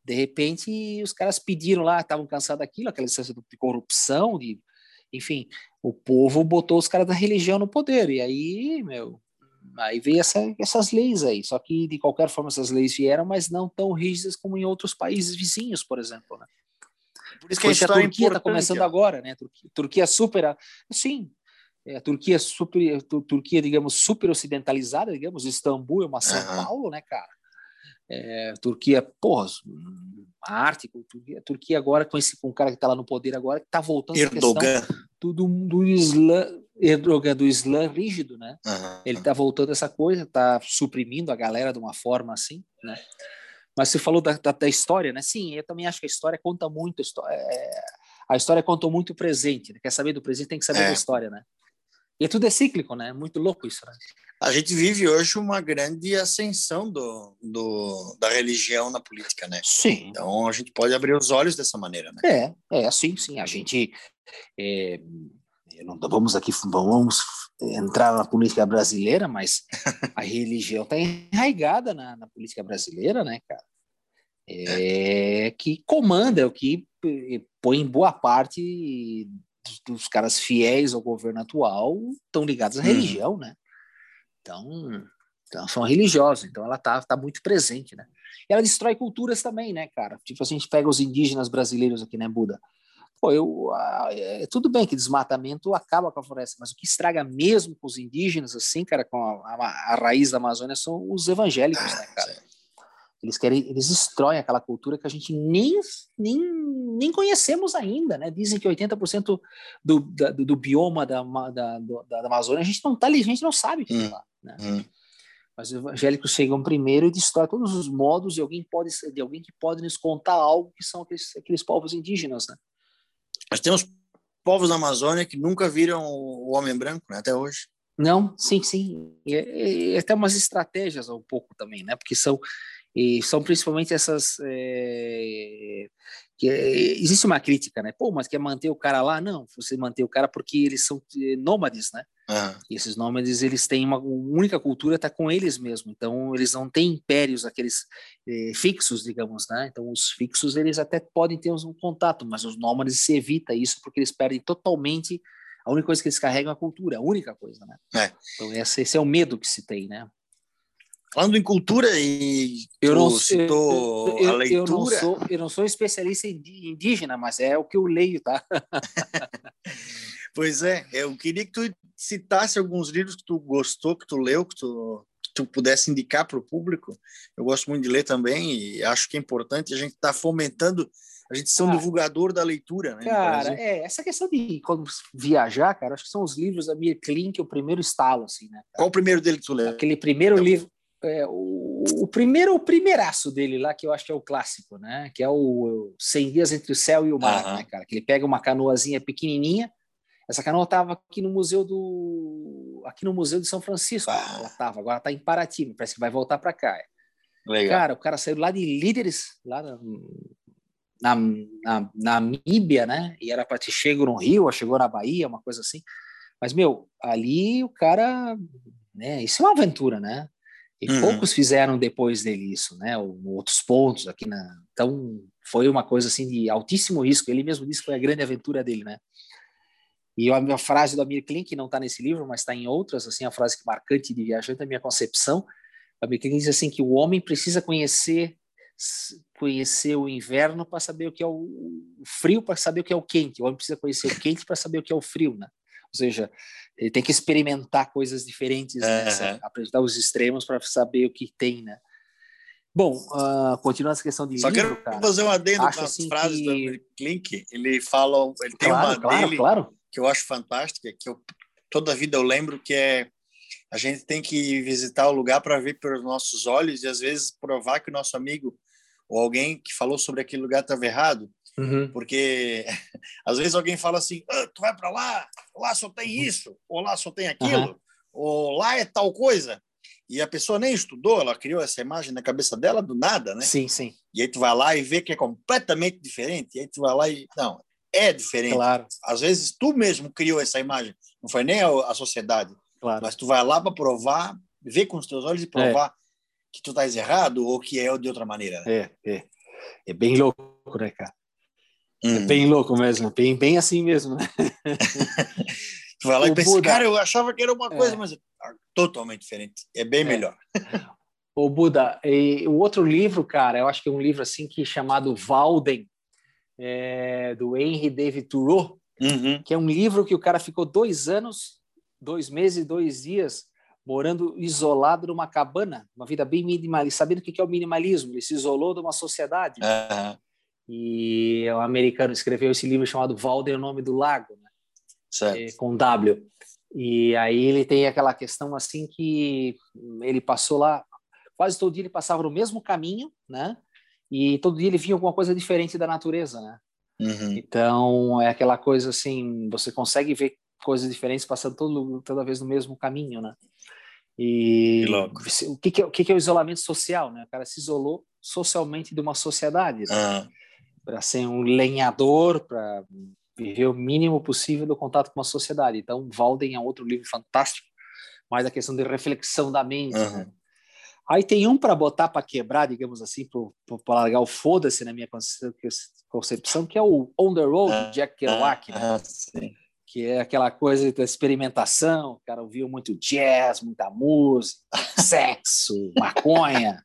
De repente, os caras pediram lá, estavam cansados daquilo, aquela licença de corrupção, de, enfim, o povo botou os caras da religião no poder. E aí, meu, aí veio essa, essas leis aí. Só que, de qualquer forma, essas leis vieram, mas não tão rígidas como em outros países vizinhos, por exemplo, né? Por isso que, a, a Turquia está começando agora, né? Turquia, Turquia super. Sim, é, a Turquia super, a Turquia, digamos, super ocidentalizada, digamos, Istambul é uma São uhum. Paulo, né, cara? É, Turquia, porra, a arte, a Turquia agora com esse com um cara que está lá no poder agora, que está voltando Erdogan. questão do, do, do Islã, Erdogan do Islã rígido, né? Uhum. Ele está voltando essa coisa, está suprimindo a galera de uma forma assim, né? Mas você falou da, da, da, história, né? Sim, eu também acho que a história conta muito. É, a história contou muito o presente. Né? Quer saber do presente, tem que saber é. da história, né? E tudo é cíclico, né? Muito louco isso, né? A gente vive hoje uma grande ascensão do, do, da religião na política, né? Sim. Então a gente pode abrir os olhos dessa maneira, né? É, é, sim, sim. A gente. É, não vamos aqui, vamos entrar na política brasileira, mas a [LAUGHS] religião está enraigada na, na, política brasileira, né, cara? É, que comanda, é o que põe boa parte dos, dos caras fiéis ao governo atual estão ligados à hum. religião, né? Então, então são religiosos, então ela tá, tá muito presente, né? E ela destrói culturas também, né, cara? Tipo, a gente pega os indígenas brasileiros aqui, né, Buda? Pô, eu, é, tudo bem que desmatamento acaba com a floresta, mas o que estraga mesmo com os indígenas, assim, cara, com a, a, a raiz da Amazônia são os evangélicos, né, cara? Eles querem, eles destroem aquela cultura que a gente nem, nem, nem conhecemos ainda, né? Dizem que 80% do, do, do bioma da, da, da, Amazônia a gente não tá ali, a gente não sabe o que hum, lá, né? Hum. Mas os evangélicos chegam primeiro e destroem todos os modos de alguém pode de alguém que pode nos contar algo que são aqueles, aqueles povos indígenas, né? Nós temos povos na Amazônia que nunca viram o homem branco, né, até hoje. Não, sim, sim. E, e, e até umas estratégias um pouco também, né? Porque são e são principalmente essas. É, que é, existe uma crítica, né? Pô, mas quer manter o cara lá? Não, você manter o cara porque eles são eh, nômades, né? Uhum. E esses nômades, eles têm uma, única cultura, tá com eles mesmo. Então, eles não têm impérios, aqueles eh, fixos, digamos, né? Então, os fixos, eles até podem ter um contato, mas os nômades se evita isso porque eles perdem totalmente a única coisa que eles carregam é a cultura, a única coisa, né? É. Então, esse, esse é o medo que se tem, né? Falando em cultura e eu não citou eu, a leitura. Eu não, sou, eu não sou especialista em indígena, mas é o que eu leio, tá? [LAUGHS] pois é, eu queria que tu citasse alguns livros que tu gostou, que tu leu, que tu, que tu pudesse indicar para o público. Eu gosto muito de ler também e acho que é importante a gente estar tá fomentando a gente ser um ah, divulgador da leitura, né? Cara, é, essa questão de quando viajar, cara, acho que são os livros da Mir Klink, o primeiro estalo, assim, né? Cara? Qual o primeiro dele que tu leu? Aquele primeiro livro, é, o, o, primeiro, o primeiraço dele lá, que eu acho que é o clássico, né? Que é o 100 Dias Entre o Céu e o Mar, uhum. né, cara? Que ele pega uma canoazinha pequenininha. Essa canoa estava aqui no museu do aqui no museu de São Francisco. Ah. Ela tava, agora está em Paraty, parece que vai voltar para cá. Legal. Cara, o cara saiu lá de líderes, lá na, na, na, na Namíbia, né? E era para ter chego no Rio, ou chegou na Bahia, uma coisa assim. Mas, meu, ali o cara, né? Isso é uma aventura, né? E uhum. poucos fizeram depois dele isso, né? Ou, outros pontos aqui na. Então, foi uma coisa assim de altíssimo risco. Ele mesmo disse que foi a grande aventura dele, né? E a minha frase do Amir Klink, que não está nesse livro, mas está em outras, assim, a frase que marcante de viajante, a minha concepção. O Amir Klink diz assim que o homem precisa conhecer conhecer o inverno para saber o que é o frio, para saber o que é o quente. O homem precisa conhecer o quente para saber o que é o frio, né? Ou seja, ele tem que experimentar coisas diferentes, né? apresentar os extremos para saber o que tem, né? Bom, uh, continuando essa questão de Só livro, quero cara, fazer um adendo para as assim frases que... do Klink. Ele fala, ele tem claro, uma claro, dele claro. que eu acho fantástica, que eu toda a vida eu lembro que é a gente tem que visitar o lugar para ver pelos nossos olhos e às vezes provar que o nosso amigo ou alguém que falou sobre aquele lugar estava errado. Uhum. Porque [LAUGHS] às vezes alguém fala assim: ah, tu vai para lá, lá só tem uhum. isso, ou lá só tem aquilo, uhum. ou lá é tal coisa. E a pessoa nem estudou, ela criou essa imagem na cabeça dela do nada, né? Sim, sim. E aí tu vai lá e vê que é completamente diferente. E aí tu vai lá e. Não, é diferente. Claro. Às vezes tu mesmo criou essa imagem, não foi nem a, a sociedade. Claro. Mas tu vai lá para provar, ver com os teus olhos e provar. É que tu estás errado ou que é de outra maneira. Né? É, é. É bem louco, né, cara? É hum. É bem louco mesmo, bem, bem assim mesmo, né? [LAUGHS] tu vai lá o e pensa, Buda... cara, eu achava que era uma coisa, é. mas é totalmente diferente. É bem é. melhor. [LAUGHS] O Buda, e o outro livro, cara, eu acho que é um livro assim que chamado Walden, é, do Henry David Thoreau, uhum. que é um livro que o cara ficou dois anos, dois meses e dois dias morando isolado numa cabana, uma vida bem minimalista. Sabendo o que é o minimalismo? Ele se isolou de uma sociedade. Aham. E o americano escreveu esse livro chamado Valder, o nome do lago, né? Certo. É, com W. E aí ele tem aquela questão assim que ele passou lá, quase todo dia ele passava no mesmo caminho, né? E todo dia ele via alguma coisa diferente da natureza, né? Uhum. Então é aquela coisa assim, você consegue ver coisas diferentes passando todo, toda vez no mesmo caminho, né? E o que, que, é, o que, que é o isolamento social, né? O cara se isolou socialmente de uma sociedade, né? Aham. Para ser um lenhador, para viver o mínimo possível do contato com a sociedade. Então, Walden é outro livro fantástico, mais a questão de reflexão da mente. Aham. né? Aí tem um para botar para quebrar, digamos assim, para largar o foda-se na minha conce- concepção, que é o On the Road, Ah, de Jack Kerouac, né? Sim. que é aquela coisa da experimentação. O cara ouviu muito jazz, muita música, [LAUGHS] sexo, maconha.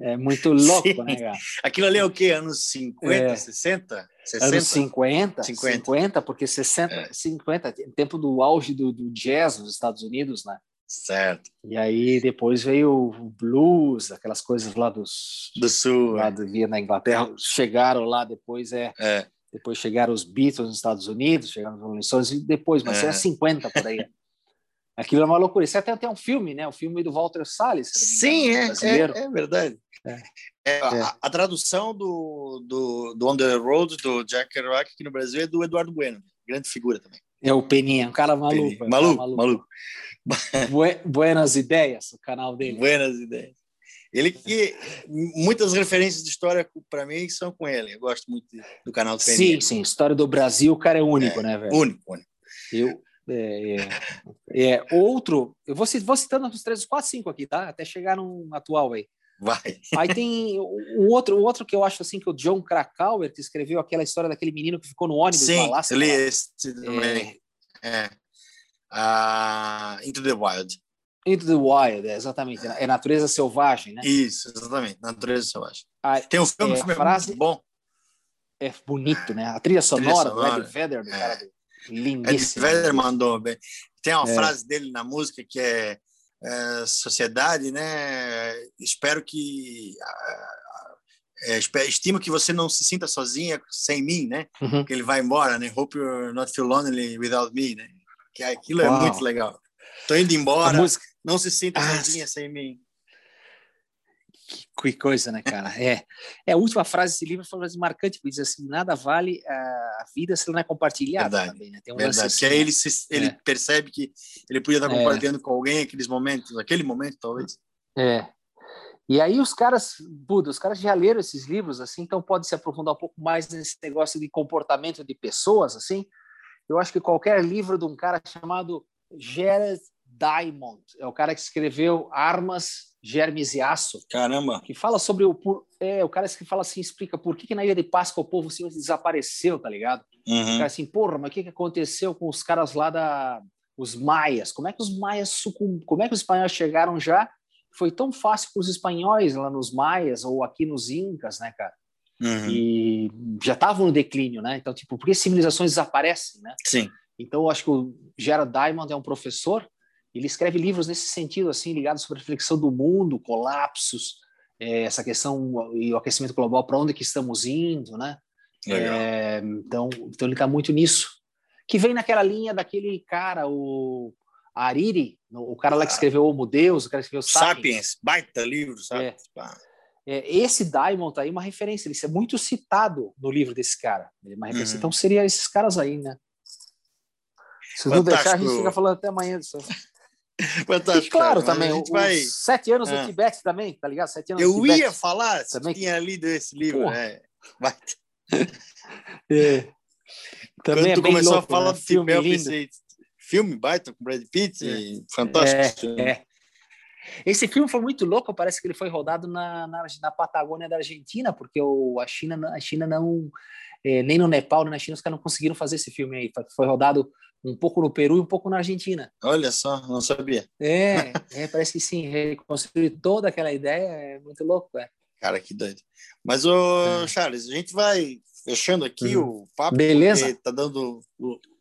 É muito louco, Sim. né, cara? Aquilo ali é o quê? Anos 50, É. 60? 60? Anos 50, 50. 50, porque 60, 50, tempo do auge do, do jazz nos Estados Unidos, né? Certo. E aí depois veio o blues, aquelas coisas lá dos Do Sul. lá do, via na Inglaterra, chegaram lá depois é, É. depois chegaram os Beatles nos Estados Unidos, chegaram os Rolling Stones e depois, mas É. é 50 por aí. [LAUGHS] Aquilo é uma loucura. Isso até tem um filme, né? O filme do Walter Salles. Sim, é, é, é verdade. É. É, a, a tradução do, do, do On the Road, do Jack Kerouac aqui no Brasil, é do Eduardo Bueno, grande figura também. É o Peninha, um cara maluco. é um cara maluco, maluco. Bue- Buenas Ideias, o canal dele. Buenas ideias. Ele que muitas referências de história para mim são com ele. Eu gosto muito do canal do Sim, Peninha. sim. História do Brasil, o cara é único, né, velho? Único, único. Eu, é, é, é, outro, eu vou, vou citando os três, quatro, cinco aqui, tá? Até chegar num atual aí. Vai. Aí tem um outro, um outro que eu acho assim que o John Krakauer que escreveu aquela história daquele menino que ficou no ônibus Sim, Alasca. eu li esse também. É. Ah, Into the Wild. Into the Wild, é, exatamente. É natureza selvagem, né? Isso, exatamente. Natureza Selvagem. Ah, Tem um filme, é, filme é frase- muito bom. É bonito, né? A trilha sonora, do sonora, Ed Vedder, do é. cara do- Ed lindíssimo. Vedder mandou bem. Tem uma É. frase dele na música que é, é, sociedade, né? Espero que é, estimo que você não se sinta sozinha sem mim, né? Uhum. Que ele vai embora, né? Hope you're not feel lonely without me, né? Que aquilo é Uau. muito legal. Tô indo embora, música, não se sinta Ah, sozinha sem mim. Que coisa, né, cara? É, é a última frase desse livro foi uma frase marcante, porque diz assim: nada vale a vida se não é compartilhada Verdade, também, né? Tem um Verdade. assim, Que aí né? ele, se, ele É. percebe que ele podia estar É. compartilhando com alguém aqueles momentos, aquele momento, talvez. É. E aí os caras, Buda, os caras já leram esses livros, assim, então pode se aprofundar um pouco mais nesse negócio de comportamento de pessoas, assim. Eu acho que qualquer livro de um cara chamado Jared Diamond, é o cara que escreveu Armas, Germes e Aço, Caramba. que fala sobre o por- é o cara que fala assim, explica por que, que na Ilha de Páscoa o povo simplesmente desapareceu, tá ligado? O Uhum. cara assim, porra, mas o que, que aconteceu com os caras lá da os maias? Como é que os maias sucum... como é que os espanhóis chegaram já? Foi tão fácil para os espanhóis lá nos maias ou aqui nos incas, né, cara? Uhum. E já estavam no declínio, né? Então, tipo, por que civilizações desaparecem, né? Sim. Então, eu acho que o Gerard Diamond é um professor, ele escreve livros nesse sentido, assim, ligados sobre a reflexão do mundo, colapsos, eh, essa questão e o aquecimento global, para onde que estamos indo, né? É, então, então ele está muito nisso. Que vem naquela linha daquele cara, o Ariri, o cara lá que escreveu Homo Deus, o cara que escreveu Sapiens. Sapiens, baita livro, Sapiens. Pá. É, esse Diamond tá aí uma referência, ele é muito citado no livro desse cara. É uma referência. Uhum. Então seria esses caras aí, né? Se não deixar, a gente fica falando até amanhã disso. Fantástico. E claro, cara, também, os vai... sete anos Ah. do Tibete também, tá ligado? Sete anos do Eu ia falar, se Também. tinha lido esse livro. Porra. É. Vai. [LAUGHS] É. Também Quando é tu bem começou louco, a falar né? do filme eu pensei, filme baita com Brad Pitt, e fantástico. É, é. Esse filme foi muito louco, parece que ele foi rodado na, na, na Patagônia da Argentina, porque o, a, China, a China não, é, nem no Nepal, nem na China, os caras não conseguiram fazer esse filme aí. Foi rodado um pouco no Peru e um pouco na Argentina. Olha só, não sabia. É, é parece que sim, reconstruir toda aquela ideia é muito louco, é. Cara, que doido. Mas, ô, É. Charles, a gente vai fechando aqui uhum. o papo. Beleza. Tá dando.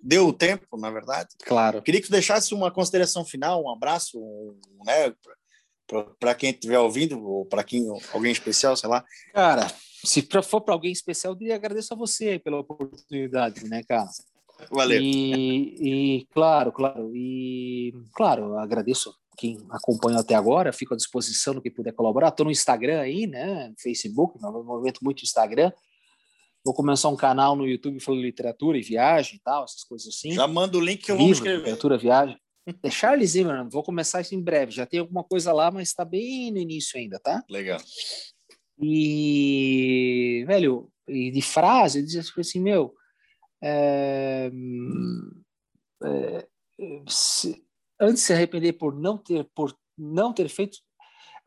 Deu o tempo, na verdade. Claro. Queria que tu deixasse uma consideração final, um abraço, né? Para quem estiver ouvindo, ou para quem alguém especial, sei lá. Cara, se for para alguém especial, eu agradeço a você pela oportunidade, né, cara? Valeu. E, e claro, claro, e claro, agradeço quem acompanhou até agora, fico à disposição no que puder colaborar. Estou no Instagram aí, né? Facebook, no movimento muito Instagram. Vou começar um canal no YouTube falando literatura e viagem e tal, essas coisas assim. Já manda o link que eu vou escrever. Literatura, viagem. É Charles Zimmerman, vou começar isso em breve. Já tem alguma coisa lá, mas está bem no início ainda, tá? Legal. E, velho, e de frase, ele diz assim, meu, é, é, se, antes de se arrepender por não ter por não ter feito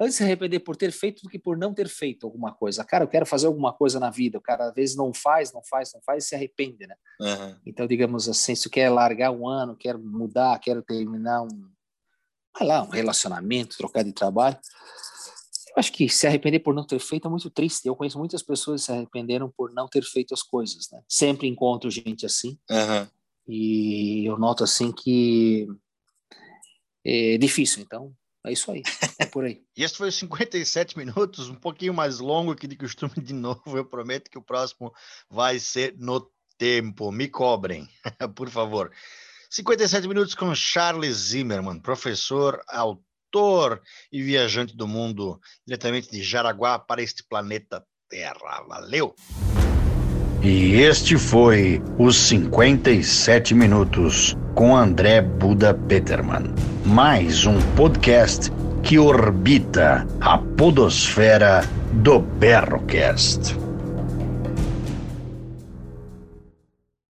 antes de se arrepender por ter feito do que por não ter feito alguma coisa. Cara, eu quero fazer alguma coisa na vida. O cara às vezes não faz, não faz, não faz e se arrepende, né? Uhum. Então, digamos assim, se tu quer largar um ano, quer mudar, quer terminar um, lá, um relacionamento, trocar de trabalho, acho que se arrepender por não ter feito é muito triste. Eu conheço muitas pessoas que se arrependeram por não ter feito as coisas, né? Sempre encontro gente assim. Uhum. E eu noto assim que é difícil. Então, é isso aí. É por aí. [LAUGHS] e esse foi os 57 minutos, um pouquinho mais longo que de costume. De novo, eu prometo que o próximo vai ser no tempo. Me cobrem, [LAUGHS] por favor. 57 minutos com Charles Zimmerman, professor, autor e viajante do mundo, diretamente de Jaraguá para este planeta Terra. Valeu! E este foi os 57 Minutos com André Buda Peterman. Mais um podcast que orbita a podosfera do Berrocast.